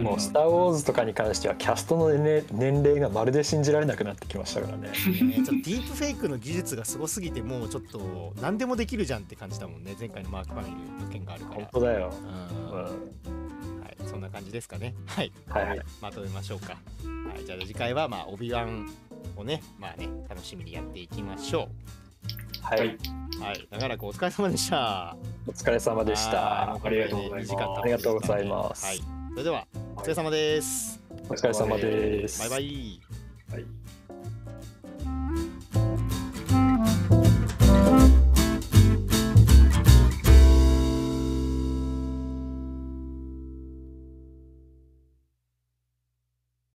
もう「スター・ウォーズ」とかに関してはキャストの年年齢がまるで信じられなくなってきましたからね。ねちょっとディープフェイクの技術がすごすぎてもうちょっと何でもできるじゃんって感じだもんね前回のマーク・ファミリーの件があるから。本当だよ、うん。うん、はい、そんな感じですかね。はい、はいはい。まとめましょうか。はい、じゃあ次回はまあオビワンをね、まあね楽しみにやっていきましょはい、はい。う。はい、長らくお疲れ様でした。お疲れ様でしたはいありがとうございます2時間経ってありがとうございますはい、それではお疲れ様です。お疲れ様ですバイバイ。